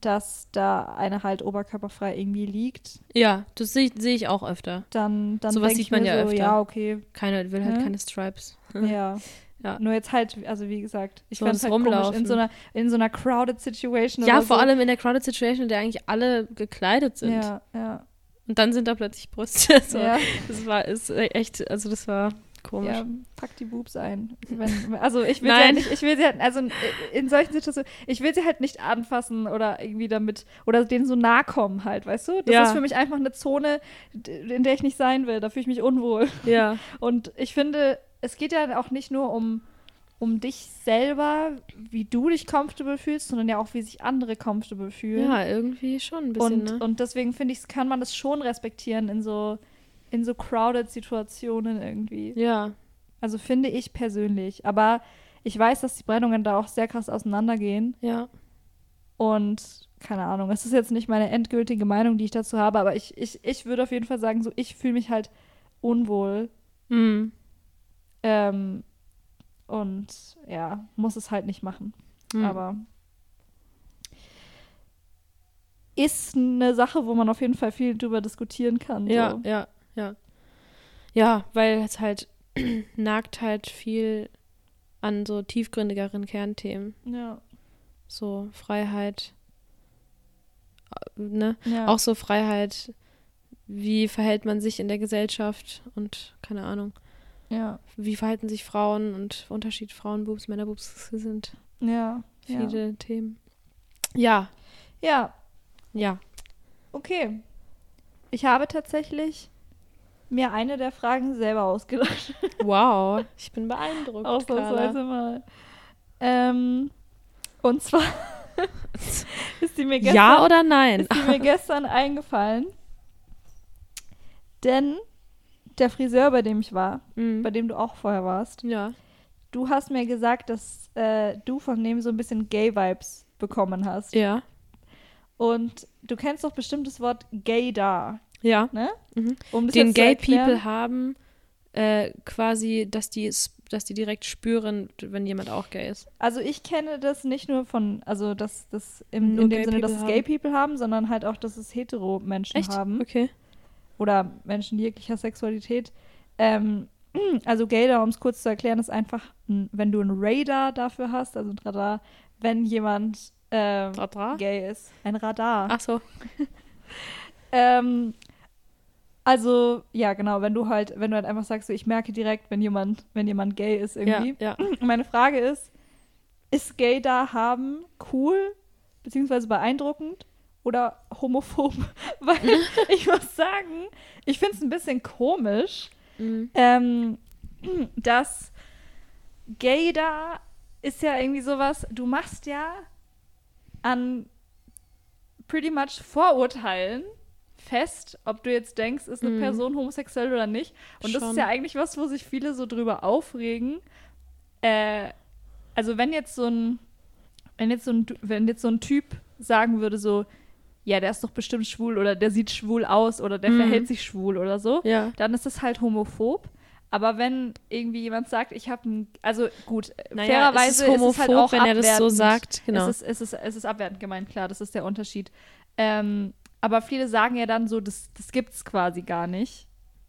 Speaker 1: dass da eine halt oberkörperfrei irgendwie liegt,
Speaker 2: Ja, das sehe sehe ich auch öfter.
Speaker 1: dann, dann
Speaker 2: Sowas
Speaker 1: denke
Speaker 2: sieht man ja
Speaker 1: so,
Speaker 2: öfter.
Speaker 1: ja, okay,
Speaker 2: Keiner will halt
Speaker 1: Hä?
Speaker 2: keine Stripes.
Speaker 1: ja.
Speaker 2: Ja.
Speaker 1: Nur jetzt halt, also wie gesagt, ich
Speaker 2: So
Speaker 1: fand halt komisch, in
Speaker 2: Rumlaufen.
Speaker 1: so einer, in so einer crowded Situation
Speaker 2: Ja, vor
Speaker 1: so.
Speaker 2: allem in der Crowded Situation, in der eigentlich alle gekleidet sind.
Speaker 1: Ja, ja,
Speaker 2: Und dann sind da plötzlich Brüste. So.
Speaker 1: ja.
Speaker 2: Das war ist echt, also das war komisch.
Speaker 1: Ja, pack die Boobs ein. Wenn, also ich will sie
Speaker 2: Nein.
Speaker 1: halt nicht, ich will sie halt, also in, solchen Situationen, ich will sie halt nicht anfassen oder irgendwie damit, oder denen so nahe kommen halt, weißt du? Das
Speaker 2: Ja.
Speaker 1: ist für mich einfach eine Zone, in der ich nicht sein will. Da fühle ich mich unwohl.
Speaker 2: Ja.
Speaker 1: Und ich finde, es geht ja auch nicht nur um, um dich selber, wie du dich comfortable fühlst, sondern ja auch, wie sich andere comfortable fühlen.
Speaker 2: Ja, irgendwie schon ein bisschen,
Speaker 1: und,
Speaker 2: ne?
Speaker 1: und deswegen finde ich, kann man das schon respektieren in so, in so crowded Situationen irgendwie.
Speaker 2: ja.
Speaker 1: Also finde ich persönlich. Aber ich weiß, dass die Meinungen da auch sehr krass auseinandergehen.
Speaker 2: Ja.
Speaker 1: Und keine Ahnung, es ist jetzt nicht meine endgültige Meinung, die ich dazu habe, aber ich, ich, ich würde auf jeden Fall sagen, so ich fühle mich halt unwohl.
Speaker 2: Mhm.
Speaker 1: Ähm, und ja, muss es halt nicht machen.
Speaker 2: Mhm.
Speaker 1: Aber ist eine Sache, wo man auf jeden Fall viel drüber diskutieren kann. So.
Speaker 2: ja, ja. Ja, weil es halt nagt halt viel an so tiefgründigeren Kernthemen.
Speaker 1: Ja.
Speaker 2: So Freiheit, äh, ne?
Speaker 1: ja.
Speaker 2: Auch so Freiheit, wie verhält man sich in der Gesellschaft und keine Ahnung,
Speaker 1: ja.
Speaker 2: wie verhalten sich Frauen und Unterschied Frauenboobs, Männerboobs sind
Speaker 1: Ja. Ja.
Speaker 2: viele Themen. Ja,
Speaker 1: ja,
Speaker 2: ja.
Speaker 1: Okay. Ich habe tatsächlich mir eine der Fragen selber ausgedacht.
Speaker 2: Wow, ich bin beeindruckt.
Speaker 1: Ausnahmsweise mal. Ähm, und zwar ist die mir gestern,
Speaker 2: Ja oder nein?
Speaker 1: ist die mir gestern eingefallen. Denn der Friseur, bei dem ich war,
Speaker 2: Mhm.
Speaker 1: bei dem du auch vorher warst,
Speaker 2: Ja.
Speaker 1: du hast mir gesagt, dass äh, du von dem so ein bisschen Gay-Vibes bekommen hast.
Speaker 2: Ja.
Speaker 1: Und du kennst doch bestimmt das Wort Gaydar,
Speaker 2: Ja.
Speaker 1: ne?
Speaker 2: Mhm.
Speaker 1: Um das
Speaker 2: Den Gay People haben äh, quasi, dass die, dass die direkt spüren, wenn jemand auch gay ist.
Speaker 1: Also ich kenne das nicht nur von, also dass das im,
Speaker 2: Nur
Speaker 1: in dem Sinne, dass es Gay. People haben, sondern halt auch, dass es Hetero-Menschen
Speaker 2: Echt?
Speaker 1: haben.
Speaker 2: Okay.
Speaker 1: Oder Menschen jeglicher Sexualität. Ähm, also Gaydar, um es kurz zu erklären, ist einfach, ein, wenn du ein Radar dafür hast, also ein Radar, wenn jemand ähm,
Speaker 2: Radar?
Speaker 1: gay ist. Ein Radar.
Speaker 2: Ach so.
Speaker 1: Ähm, also, ja, genau, wenn du halt, wenn du halt einfach sagst, so, ich merke direkt, wenn jemand, wenn jemand gay ist irgendwie.
Speaker 2: Ja, ja.
Speaker 1: Meine Frage ist, ist gay da haben cool, beziehungsweise beeindruckend oder homophob? Weil ich muss sagen, ich finde es ein bisschen komisch,
Speaker 2: Mhm.
Speaker 1: ähm, dass gay da ist ja irgendwie sowas, du machst ja an pretty much Vorurteilen fest, ob du jetzt denkst, ist eine
Speaker 2: Mhm.
Speaker 1: Person homosexuell oder nicht. Und das
Speaker 2: Schon.
Speaker 1: ist ja eigentlich was, wo sich viele so drüber aufregen. Äh, also wenn jetzt so ein, wenn jetzt so ein, wenn jetzt so ein Typ sagen würde so, ja, der ist doch bestimmt schwul oder der sieht schwul aus oder der
Speaker 2: Mhm.
Speaker 1: verhält sich schwul oder so,
Speaker 2: Ja.
Speaker 1: dann ist das halt homophob. Aber wenn irgendwie jemand sagt, ich habe ein, also gut,
Speaker 2: Naja,
Speaker 1: fairerweise
Speaker 2: es ist homophob,
Speaker 1: halt auch
Speaker 2: wenn er das so
Speaker 1: abwertend.
Speaker 2: sagt. Genau.
Speaker 1: Es ist, es, ist, es ist abwertend gemeint, klar, das ist der Unterschied. Ähm, aber viele sagen ja dann so, das, das gibt's quasi gar nicht.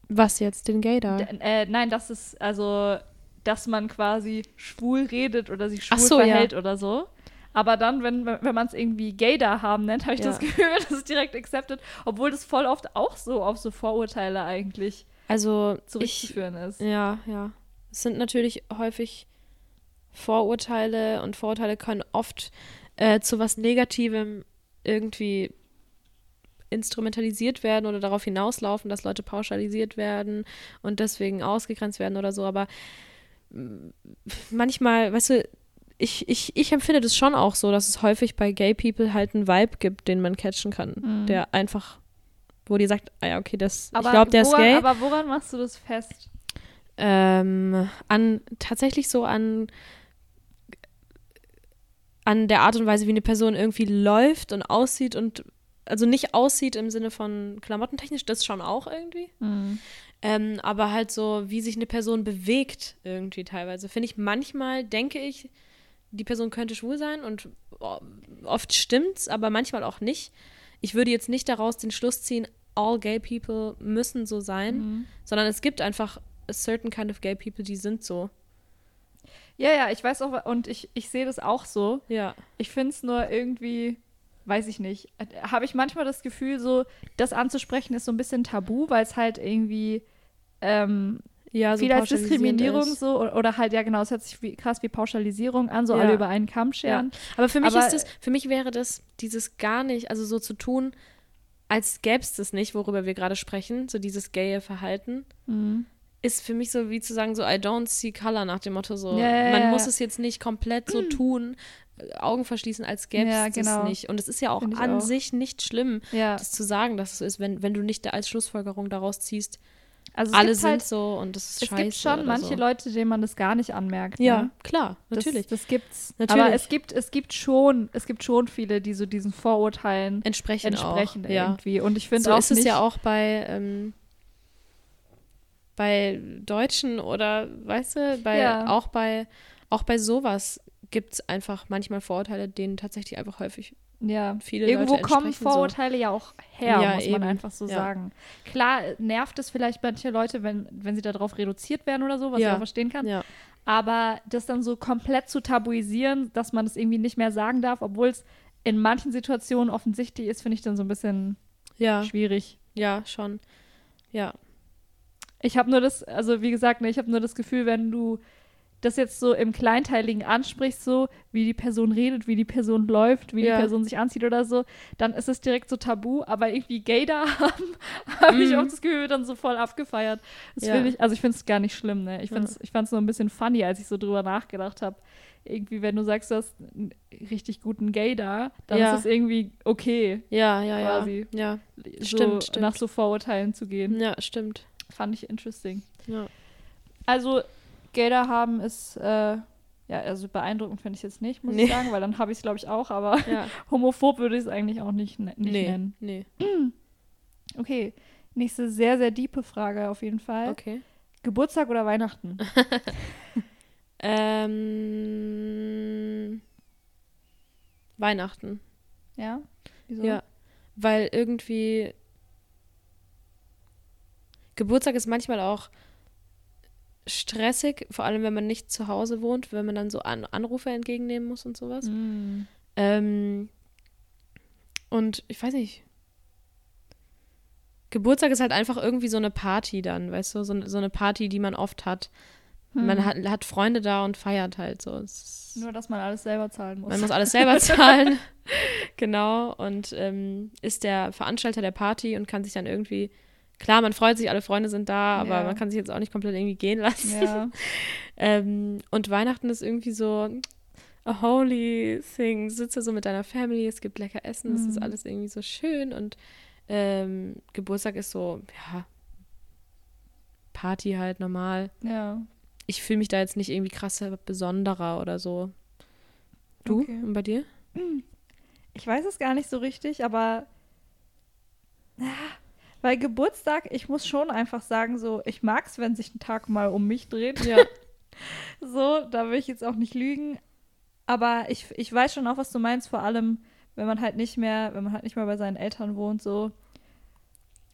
Speaker 2: Was jetzt, den Gaydar?
Speaker 1: D äh, nein, das ist also, dass man quasi schwul redet oder sich schwul
Speaker 2: so, ja.
Speaker 1: verhält oder so. Aber dann, wenn, wenn man es irgendwie Gaydar haben nennt, habe ich
Speaker 2: Ja.
Speaker 1: das Gefühl, das ist direkt accepted, obwohl das voll oft auch so auf so Vorurteile eigentlich
Speaker 2: Also, ich,
Speaker 1: zurückzuführen ist.
Speaker 2: Ja, ja. Es sind natürlich häufig Vorurteile und Vorurteile können oft äh, zu was Negativem irgendwie instrumentalisiert werden oder darauf hinauslaufen, dass Leute pauschalisiert werden und deswegen ausgegrenzt werden oder so. Aber mm, manchmal, weißt du, ich, ich, ich empfinde das schon auch so, dass es häufig bei Gay People halt einen Vibe gibt, den man catchen kann,
Speaker 1: Mhm.
Speaker 2: der einfach, wo die sagt, ah ja, okay, das,
Speaker 1: Aber
Speaker 2: ich glaube, der ist
Speaker 1: woran,
Speaker 2: gay.
Speaker 1: Aber woran machst du das fest?
Speaker 2: ähm, an tatsächlich so an an der Art und Weise, wie eine Person irgendwie läuft und aussieht und also nicht aussieht im Sinne von klamottentechnisch, das schon auch irgendwie, ähm, aber halt so, wie sich eine Person bewegt irgendwie teilweise. Finde ich manchmal, denke ich, die Person könnte schwul sein und oh, oft stimmt's, aber manchmal auch nicht. Ich würde jetzt nicht daraus den Schluss ziehen, all gay people müssen so sein,
Speaker 1: Mhm.
Speaker 2: sondern es gibt einfach a certain kind of gay people, die sind so.
Speaker 1: Ja, ja, ich weiß auch, und ich, ich sehe das auch so.
Speaker 2: Ja.
Speaker 1: Ich finde es nur irgendwie, weiß ich nicht, äh, habe ich manchmal das Gefühl, so, das anzusprechen ist so ein bisschen tabu, weil es halt irgendwie ähm,
Speaker 2: Ja, so
Speaker 1: viel als Diskriminierung
Speaker 2: ist.
Speaker 1: so oder halt, ja genau, es hört sich wie, krass wie Pauschalisierung an, so
Speaker 2: Ja.
Speaker 1: alle über einen Kamm scheren.
Speaker 2: Aber für mich
Speaker 1: Aber-
Speaker 2: ist es, für mich wäre das dieses gar nicht, also so zu tun, als gäbe es das nicht, worüber wir gerade sprechen, so dieses gaye Verhalten,
Speaker 1: Mhm.
Speaker 2: ist für mich so wie zu sagen, so I don't see color nach dem Motto so,
Speaker 1: Ja, ja,
Speaker 2: man
Speaker 1: ja.
Speaker 2: muss es jetzt nicht komplett so tun, Augen verschließen, als gäbe es
Speaker 1: Ja,
Speaker 2: das
Speaker 1: genau.
Speaker 2: nicht. Und es ist ja auch an
Speaker 1: auch.
Speaker 2: sich nicht schlimm,
Speaker 1: Ja,
Speaker 2: das zu sagen, dass es so ist, wenn, wenn du nicht als Schlussfolgerung daraus ziehst,
Speaker 1: also es
Speaker 2: alle sind
Speaker 1: halt,
Speaker 2: so und das ist
Speaker 1: es
Speaker 2: scheiße.
Speaker 1: gibt schon manche
Speaker 2: so.
Speaker 1: Leute, denen man das gar nicht anmerkt.
Speaker 2: Ja,
Speaker 1: ne?
Speaker 2: klar,
Speaker 1: Das,
Speaker 2: natürlich.
Speaker 1: Das gibt's.
Speaker 2: Natürlich.
Speaker 1: Aber es gibt, es gibt schon, es gibt schon viele, die so diesen Vorurteilen
Speaker 2: Entsprechend,
Speaker 1: entsprechen
Speaker 2: auch. Ja.
Speaker 1: irgendwie. Und ich finde
Speaker 2: so
Speaker 1: auch
Speaker 2: ist es
Speaker 1: nicht,
Speaker 2: ja auch bei, ähm, bei Deutschen oder, weißt du, bei,
Speaker 1: Ja.
Speaker 2: auch bei, auch bei sowas gibt es einfach manchmal Vorurteile, denen tatsächlich einfach häufig
Speaker 1: Ja,
Speaker 2: viele
Speaker 1: irgendwo
Speaker 2: Leute
Speaker 1: kommen Vorurteile ja auch her,
Speaker 2: Ja,
Speaker 1: muss man
Speaker 2: eben.
Speaker 1: einfach so
Speaker 2: Ja.
Speaker 1: sagen. Klar nervt es vielleicht manche Leute, wenn, wenn sie darauf reduziert werden oder so, was
Speaker 2: Ja.
Speaker 1: ich auch verstehen kann.
Speaker 2: so. Ja,
Speaker 1: Aber das dann so komplett zu tabuisieren, dass man es irgendwie nicht mehr sagen darf, obwohl es in manchen Situationen offensichtlich ist, finde ich dann so ein bisschen
Speaker 2: ja,
Speaker 1: schwierig.
Speaker 2: ja, schon. Ja,
Speaker 1: Ich habe nur das, also wie gesagt, ne, ich habe nur das Gefühl, wenn du das jetzt so im Kleinteiligen ansprichst, so wie die Person redet, wie die Person läuft, wie
Speaker 2: Ja.
Speaker 1: die Person sich anzieht oder so, dann ist es direkt so tabu, aber irgendwie gay da haben, habe ich
Speaker 2: Mhm.
Speaker 1: auch das Gefühl, wird dann so voll abgefeiert. Das
Speaker 2: Ja.
Speaker 1: ich, also ich finde es gar nicht schlimm, ne? Ich,
Speaker 2: Ja.
Speaker 1: ich fand es nur ein bisschen funny, als ich so drüber nachgedacht habe. Irgendwie, wenn du sagst, du hast einen richtig guten Gay da, dann
Speaker 2: Ja.
Speaker 1: ist es irgendwie okay,
Speaker 2: ja, ja, ja.
Speaker 1: Quasi.
Speaker 2: Ja,
Speaker 1: so
Speaker 2: Stimmt, stimmt.
Speaker 1: nach so Vorurteilen zu gehen.
Speaker 2: ja, stimmt.
Speaker 1: Fand ich interesting.
Speaker 2: Ja.
Speaker 1: Also, Gelder haben ist, äh, ja, also beeindruckend finde ich jetzt nicht, muss
Speaker 2: Nee.
Speaker 1: ich sagen, weil dann habe ich es, glaube ich, auch, aber
Speaker 2: ja.
Speaker 1: homophob würde ich es eigentlich auch nicht, ne- nicht
Speaker 2: nee,
Speaker 1: nennen.
Speaker 2: nee.
Speaker 1: Okay, nächste sehr, sehr diepe Frage auf jeden Fall.
Speaker 2: Okay.
Speaker 1: Geburtstag oder Weihnachten?
Speaker 2: Ähm, Weihnachten.
Speaker 1: Ja? Wieso?
Speaker 2: Ja, weil irgendwie Geburtstag ist manchmal auch stressig, vor allem wenn man nicht zu Hause wohnt, wenn man dann so An Anrufe entgegennehmen muss und sowas.
Speaker 1: Mm.
Speaker 2: Ähm, und ich weiß nicht. Geburtstag ist halt einfach irgendwie so eine Party dann, weißt du, so, so eine Party, die man oft hat.
Speaker 1: Hm.
Speaker 2: Man hat, hat Freunde da und feiert halt so.
Speaker 1: Nur, dass man alles selber zahlen muss.
Speaker 2: man muss alles selber zahlen. genau. Und ähm, ist der Veranstalter der Party und kann sich dann irgendwie. Klar, man freut sich, alle Freunde sind da, aber
Speaker 1: Ja.
Speaker 2: man kann sich jetzt auch nicht komplett irgendwie gehen lassen.
Speaker 1: ja.
Speaker 2: Ähm, und Weihnachten ist irgendwie so a holy thing. Du sitzt da so mit deiner Family, es gibt lecker Essen, es ist
Speaker 1: Mhm.
Speaker 2: alles irgendwie so schön und ähm, Geburtstag ist so, ja, Party halt normal.
Speaker 1: ja.
Speaker 2: Ich fühle mich da jetzt nicht irgendwie krasser besonderer oder so. Du?
Speaker 1: Okay.
Speaker 2: Und bei dir?
Speaker 1: Ich weiß es gar nicht so richtig, aber ah, Bei Geburtstag, ich muss schon einfach sagen, so, ich mag es, wenn sich ein Tag mal um mich dreht.
Speaker 2: Ja.
Speaker 1: So, da will ich jetzt auch nicht lügen. Aber ich, ich weiß schon auch, was du meinst, vor allem, wenn man halt nicht mehr, wenn man halt nicht mehr bei seinen Eltern wohnt, so.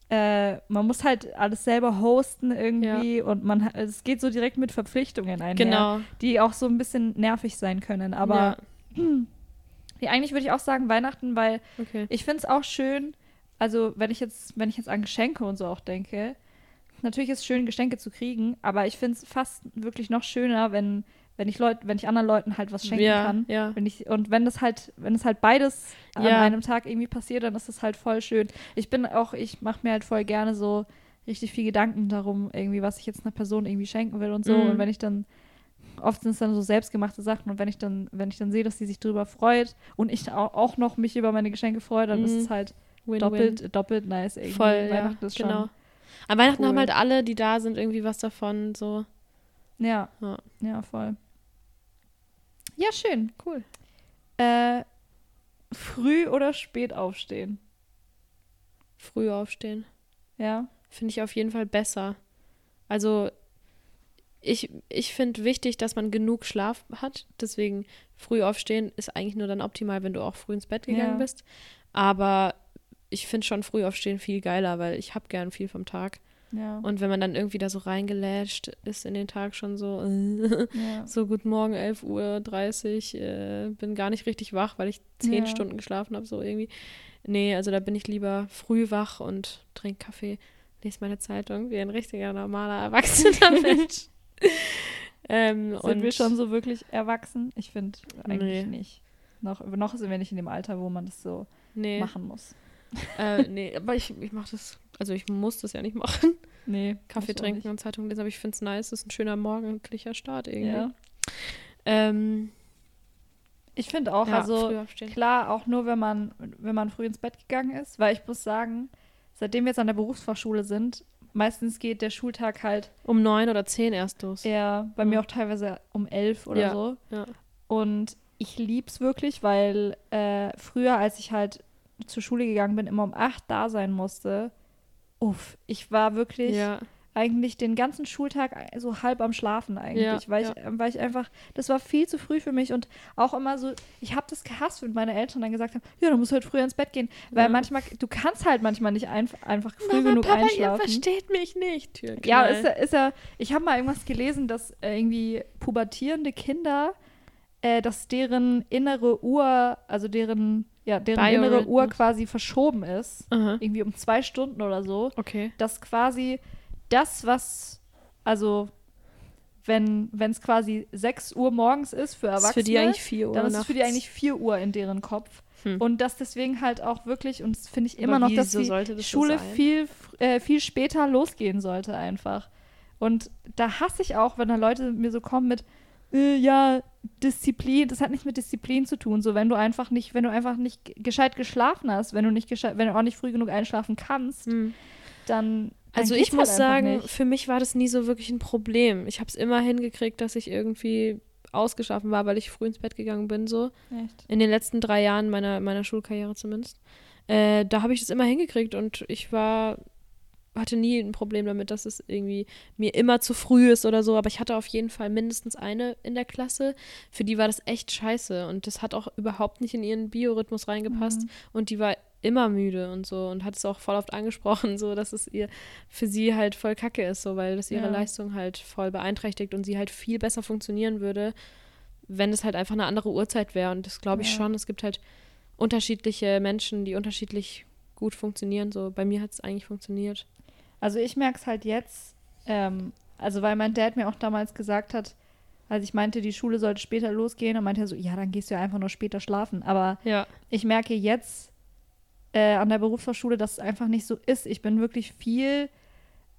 Speaker 1: Äh, man muss halt alles selber hosten irgendwie und man es geht so direkt mit Verpflichtungen einher,
Speaker 2: Genau.
Speaker 1: die auch so ein bisschen nervig sein können. Aber
Speaker 2: ja.
Speaker 1: ja, eigentlich würde ich auch sagen Weihnachten, weil
Speaker 2: Okay.
Speaker 1: ich finde es auch schön, also wenn ich jetzt, wenn ich jetzt an Geschenke und so auch denke, natürlich ist es schön, Geschenke zu kriegen, aber ich finde es fast wirklich noch schöner, wenn, wenn ich Leut, wenn ich anderen Leuten halt was schenken
Speaker 2: ja,
Speaker 1: kann.
Speaker 2: ja.
Speaker 1: Wenn ich, und wenn das halt, wenn es halt beides an
Speaker 2: Ja.
Speaker 1: einem Tag irgendwie passiert, dann ist das halt voll schön. Ich bin auch, ich mache mir halt voll gerne so richtig viel Gedanken darum, irgendwie, was ich jetzt einer Person irgendwie schenken will und so.
Speaker 2: Mhm.
Speaker 1: Und wenn ich dann, oft sind es dann so selbstgemachte Sachen und wenn ich dann, wenn ich dann sehe, dass sie sich drüber freut und ich auch, noch mich über meine Geschenke freue, dann ist
Speaker 2: Mhm.
Speaker 1: es halt
Speaker 2: Win-win.
Speaker 1: doppelt, doppelt nice irgendwie.
Speaker 2: Voll, ja,
Speaker 1: Weihnachten ist
Speaker 2: genau.
Speaker 1: schon.
Speaker 2: An Weihnachten
Speaker 1: cool.
Speaker 2: haben halt alle, die da sind, irgendwie was davon. So.
Speaker 1: Ja,
Speaker 2: Ja.
Speaker 1: ja, voll. Ja, schön.
Speaker 2: Cool.
Speaker 1: Äh, früh oder spät aufstehen?
Speaker 2: Früh aufstehen.
Speaker 1: Ja.
Speaker 2: Finde ich auf jeden Fall besser. Also ich, ich finde wichtig, dass man genug Schlaf hat. Deswegen früh aufstehen ist eigentlich nur dann optimal, wenn du auch früh ins Bett gegangen
Speaker 1: Ja.
Speaker 2: bist. Aber ich finde schon früh aufstehen viel geiler, weil ich habe gern viel vom Tag.
Speaker 1: Ja.
Speaker 2: Und wenn man dann irgendwie da so reingelätscht ist in den Tag schon so,
Speaker 1: ja.
Speaker 2: so guten Morgen, 11.30 Uhr, äh, bin gar nicht richtig wach, weil ich zehn
Speaker 1: Ja.
Speaker 2: Stunden geschlafen habe, so irgendwie. Nee, also da bin ich lieber früh wach und trinke Kaffee, lese meine Zeitung wie ein richtiger, normaler, erwachsener Mensch. ähm,
Speaker 1: Sind
Speaker 2: und
Speaker 1: wir schon so wirklich erwachsen? Ich finde eigentlich
Speaker 2: Nee.
Speaker 1: nicht. Noch, noch sind wir nicht in dem Alter, wo man das so
Speaker 2: nee,
Speaker 1: machen muss.
Speaker 2: Äh, nee, aber ich, ich mache das, also ich muss das ja nicht machen.
Speaker 1: Nee.
Speaker 2: Kaffee trinken und Zeitung lesen, aber ich finde es nice, das ist ein schöner morgendlicher Start irgendwie.
Speaker 1: Ja.
Speaker 2: Ähm,
Speaker 1: Ich finde auch,
Speaker 2: ja,
Speaker 1: also klar, auch nur wenn man, wenn man früh ins Bett gegangen ist, weil ich muss sagen, seitdem wir jetzt an der Berufsfachschule sind, meistens geht der Schultag halt
Speaker 2: Um neun oder zehn erst los.
Speaker 1: eher bei
Speaker 2: Ja.
Speaker 1: mir auch teilweise um elf oder
Speaker 2: Ja.
Speaker 1: so.
Speaker 2: Ja.
Speaker 1: Und ich lieb's wirklich, weil äh, früher, als ich halt zur Schule gegangen bin, immer um acht da sein musste. Uff, ich war wirklich
Speaker 2: Ja.
Speaker 1: eigentlich den ganzen Schultag so halb am Schlafen eigentlich,
Speaker 2: Ja,
Speaker 1: weil,
Speaker 2: ja.
Speaker 1: ich, weil ich einfach, das war viel zu früh für mich und auch immer so, ich habe das gehasst, wenn meine Eltern dann gesagt haben, ja, du musst halt früher ins Bett gehen, weil manchmal, du kannst halt manchmal nicht einf einfach früh
Speaker 2: Mama,
Speaker 1: genug
Speaker 2: Papa, ihr
Speaker 1: einschlafen.
Speaker 2: versteht mich nicht.
Speaker 1: Ja,
Speaker 2: Türknall.
Speaker 1: ist ja, ist ja, ich habe mal irgendwas gelesen, dass äh, irgendwie pubertierende Kinder, äh, dass deren innere Uhr, also deren, ja, deren innere. Uhr quasi verschoben ist,
Speaker 2: Aha.
Speaker 1: irgendwie um zwei Stunden oder so,
Speaker 2: Okay.
Speaker 1: dass quasi das, was, also wenn es quasi 6 Uhr morgens ist für Erwachsene,
Speaker 2: ist für die eigentlich 4 Uhr
Speaker 1: dann ist es für die eigentlich 4 Uhr in deren Kopf.
Speaker 2: Hm.
Speaker 1: Und dass deswegen halt auch wirklich, und das finde ich
Speaker 2: Aber
Speaker 1: immer noch, dass
Speaker 2: wieso
Speaker 1: die
Speaker 2: sollte das so
Speaker 1: Schule
Speaker 2: sein?
Speaker 1: viel, äh, viel später losgehen sollte einfach. Und da hasse ich auch, wenn da Leute mir so kommen mit, äh, ja, Disziplin, das hat nichts mit Disziplin zu tun. So, wenn du einfach nicht, wenn du einfach nicht gescheit geschlafen hast, wenn du nicht gescheit, wenn du auch nicht früh genug einschlafen kannst,
Speaker 2: Hm.
Speaker 1: dann.
Speaker 2: Also ich muss
Speaker 1: halt
Speaker 2: sagen,
Speaker 1: nicht.
Speaker 2: für mich war das nie so wirklich ein Problem. Ich habe es immer hingekriegt, dass ich irgendwie ausgeschlafen war, weil ich früh ins Bett gegangen bin, so.
Speaker 1: Echt.
Speaker 2: In den letzten drei Jahren meiner, meiner Schulkarriere zumindest. Äh, da habe ich das immer hingekriegt und ich war, hatte nie ein Problem damit, dass es irgendwie mir immer zu früh ist oder so. Aber ich hatte auf jeden Fall mindestens eine in der Klasse, für die war das echt scheiße und das hat auch überhaupt nicht in ihren Biorhythmus reingepasst
Speaker 1: Mhm.
Speaker 2: und die war immer müde und so und hat es auch voll oft angesprochen, so dass es ihr für sie halt voll kacke ist, so weil das ihre
Speaker 1: Ja.
Speaker 2: Leistung halt voll beeinträchtigt und sie halt viel besser funktionieren würde, wenn es halt einfach eine andere Uhrzeit wäre. Und das glaube ich
Speaker 1: Ja.
Speaker 2: schon. Es gibt halt unterschiedliche Menschen, die unterschiedlich gut funktionieren. So bei mir hat es eigentlich funktioniert.
Speaker 1: Also ich merke es halt jetzt, ähm, also weil mein Dad mir auch damals gesagt hat, als ich meinte, die Schule sollte später losgehen, dann meinte er so, ja, dann gehst du ja einfach nur später schlafen. Aber
Speaker 2: Ja.
Speaker 1: ich merke jetzt äh, an der Berufsfachschule, dass es einfach nicht so ist. Ich bin wirklich viel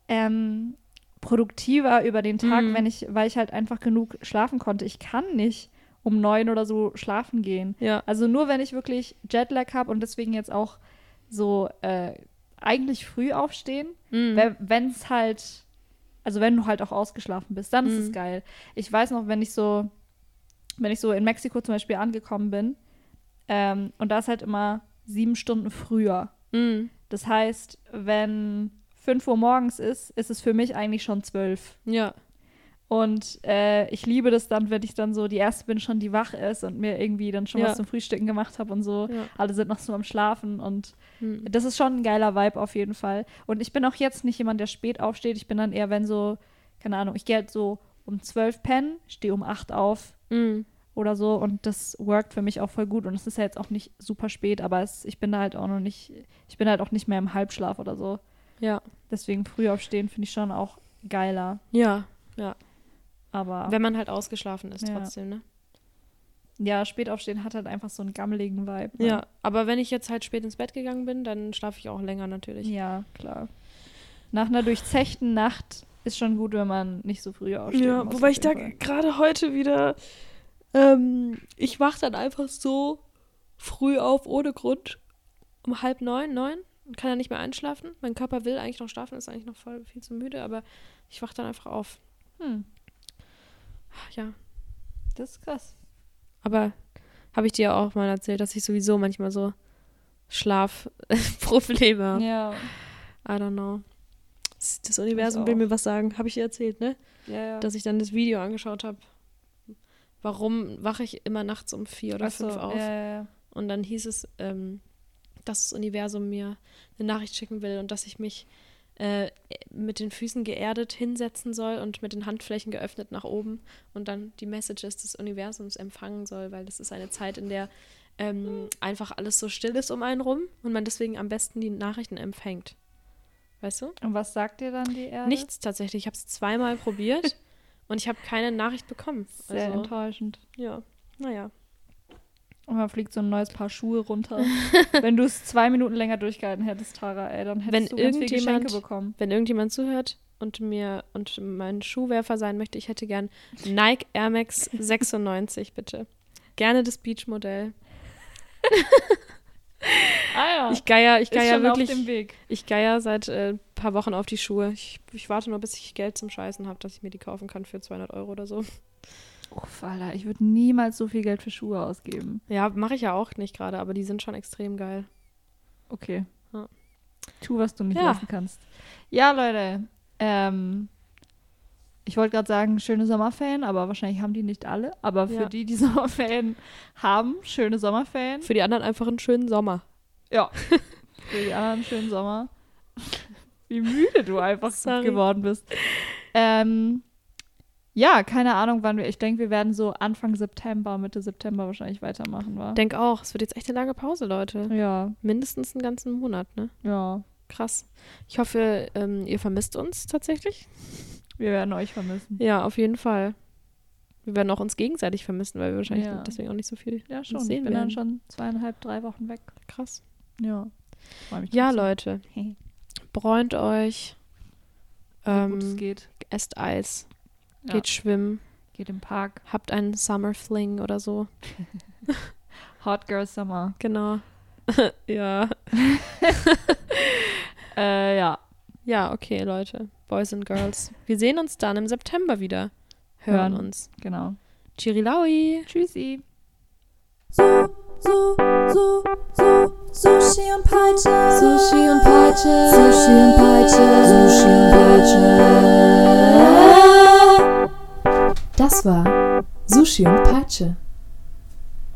Speaker 1: ähm, produktiver über den Tag,
Speaker 2: Mhm.
Speaker 1: wenn ich, weil ich halt einfach genug schlafen konnte. Ich kann nicht um neun oder so schlafen gehen.
Speaker 2: Ja.
Speaker 1: Also nur wenn ich wirklich Jetlag habe und deswegen jetzt auch so äh, eigentlich früh aufstehen,
Speaker 2: Mhm.
Speaker 1: wenn es halt, also wenn du halt auch ausgeschlafen bist, dann ist es
Speaker 2: Mhm.
Speaker 1: geil. Ich weiß noch, wenn ich so, wenn ich so in Mexiko zum Beispiel angekommen bin, ähm, und da ist halt immer sieben Stunden früher.
Speaker 2: Mhm.
Speaker 1: Das heißt, wenn 5 Uhr morgens ist, ist es für mich eigentlich schon 12.
Speaker 2: Ja.
Speaker 1: Und äh, ich liebe das dann, wenn ich dann so die erste bin schon, die wach ist und mir irgendwie dann schon
Speaker 2: Ja.
Speaker 1: was zum Frühstücken gemacht habe und so.
Speaker 2: Ja.
Speaker 1: Alle sind noch so am Schlafen und
Speaker 2: Hm.
Speaker 1: das ist schon ein geiler Vibe auf jeden Fall. Und ich bin auch jetzt nicht jemand, der spät aufsteht. Ich bin dann eher, wenn so, keine Ahnung, ich gehe halt so um 12 pennen, stehe um 8 auf
Speaker 2: Mhm.
Speaker 1: oder so und das workt für mich auch voll gut. Und es ist ja jetzt auch nicht super spät, aber es, ich bin da halt auch noch nicht, ich bin halt auch nicht mehr im Halbschlaf oder so.
Speaker 2: Ja.
Speaker 1: Deswegen früh aufstehen finde ich schon auch geiler.
Speaker 2: Ja.
Speaker 1: Aber
Speaker 2: Wenn man halt ausgeschlafen ist
Speaker 1: Ja.
Speaker 2: trotzdem, ne?
Speaker 1: ja, spät aufstehen hat halt einfach so einen gammeligen Vibe. Ne?
Speaker 2: Ja. Aber wenn ich jetzt halt spät ins Bett gegangen bin, dann schlafe ich auch länger natürlich.
Speaker 1: Ja, klar. Nach einer durchzechten Nacht ist schon gut, wenn man nicht so früh aufsteht.
Speaker 2: Ja,
Speaker 1: muss
Speaker 2: wobei ich da gerade heute wieder, ähm, ich wach dann einfach so früh auf ohne Grund um halb neun, neun und kann dann nicht mehr einschlafen. Mein Körper will eigentlich noch schlafen, ist eigentlich noch voll viel zu müde, aber ich wach dann einfach auf.
Speaker 1: Hm,
Speaker 2: Ja,
Speaker 1: das ist krass.
Speaker 2: aber habe ich dir ja auch mal erzählt, dass ich sowieso manchmal so Schlafprobleme habe.
Speaker 1: Ja.
Speaker 2: I don't know. Das das Universum will mir was sagen. Habe ich dir erzählt, ne?
Speaker 1: Ja, ja.
Speaker 2: Dass ich dann das Video angeschaut habe. Warum wache ich immer nachts um vier oder
Speaker 1: Ach so,
Speaker 2: fünf auf?
Speaker 1: Ja, ja, ja.
Speaker 2: Und dann hieß es, ähm, dass das Universum mir eine Nachricht schicken will und dass ich mich äh, mit den Füßen geerdet hinsetzen soll und mit den Handflächen geöffnet nach oben und dann die Messages des Universums empfangen soll, weil das ist eine Zeit, in der ähm, einfach alles so still ist um einen rum und man deswegen am besten die Nachrichten empfängt. Weißt du?
Speaker 1: Und was sagt dir dann die Erde?
Speaker 2: Nichts tatsächlich. Ich habe es zweimal probiert und ich habe keine Nachricht bekommen.
Speaker 1: Sehr
Speaker 2: Also,
Speaker 1: enttäuschend.
Speaker 2: ja, naja.
Speaker 1: Und man fliegt so ein neues Paar Schuhe runter. Wenn du es zwei Minuten länger durchgehalten hättest, Tara, ey, dann hättest
Speaker 2: Wenn
Speaker 1: du ganz viel Geschenke bekommen.
Speaker 2: Wenn irgendjemand zuhört und mir und mein Schuhwerfer sein möchte, ich hätte gern Nike Air Max 96, bitte. Gerne das Beach-Modell.
Speaker 1: Ah ja,
Speaker 2: Ich geier, ich geier wirklich,
Speaker 1: auf dem Weg.
Speaker 2: ich geier seit ein äh, paar Wochen auf die Schuhe. Ich, ich warte nur, bis ich Geld zum Scheißen habe, dass ich mir die kaufen kann für 200 Euro oder so.
Speaker 1: Uff, Alter, ich würde niemals so viel Geld für Schuhe ausgeben.
Speaker 2: Ja, mache ich ja auch nicht gerade, aber die sind schon extrem geil.
Speaker 1: Okay.
Speaker 2: Ja.
Speaker 1: Tu, was du nicht
Speaker 2: Ja.
Speaker 1: lassen kannst. Ja, Leute. Ähm, ich wollte gerade sagen, schöne Sommerferien, aber wahrscheinlich haben die nicht alle. Aber für
Speaker 2: Ja.
Speaker 1: die, die Sommerferien haben, schöne Sommerferien.
Speaker 2: Für die anderen einfach einen schönen Sommer.
Speaker 1: Ja. für die anderen schönen Sommer. Wie müde du einfach
Speaker 2: Sorry.
Speaker 1: geworden bist. Ähm, ja, keine Ahnung, wann wir. Ich denke, wir werden so Anfang September, Mitte September wahrscheinlich weitermachen, wa?
Speaker 2: Denk auch, es wird jetzt echt eine lange Pause, Leute.
Speaker 1: Ja,
Speaker 2: Mindestens einen ganzen Monat, ne?
Speaker 1: ja.
Speaker 2: Krass. Ich hoffe, ähm, ihr vermisst uns tatsächlich.
Speaker 1: Wir werden euch vermissen.
Speaker 2: Ja, auf jeden Fall. Wir werden auch uns gegenseitig vermissen, weil wir wahrscheinlich
Speaker 1: Ja.
Speaker 2: deswegen auch nicht so viel
Speaker 1: Ja, schon.
Speaker 2: uns
Speaker 1: Ich
Speaker 2: sehen
Speaker 1: bin dann
Speaker 2: werden.
Speaker 1: schon zweieinhalb, drei Wochen weg.
Speaker 2: Krass.
Speaker 1: Ja. Mich
Speaker 2: Ja. Leute,
Speaker 1: Hey,
Speaker 2: bräunt euch,
Speaker 1: so gut es
Speaker 2: ähm,
Speaker 1: geht.
Speaker 2: esst Eis,
Speaker 1: Ja.
Speaker 2: geht schwimmen,
Speaker 1: Geht im Park.
Speaker 2: habt einen Summer Fling oder so.
Speaker 1: Hot Girl Summer.
Speaker 2: Genau. ja.
Speaker 1: Äh, ja.
Speaker 2: Ja, okay, Leute. Boys and Girls. Wir sehen uns dann im September wieder. Hören,
Speaker 1: Hören.
Speaker 2: uns.
Speaker 1: Genau.
Speaker 2: Chirilaui.
Speaker 1: Tschüssi.
Speaker 3: So, so, so, so, Sushi und Peitsche. Sushi und Peitsche. Sushi und Peitsche. Sushi und Peitsche. Das war Sushi und Peitsche.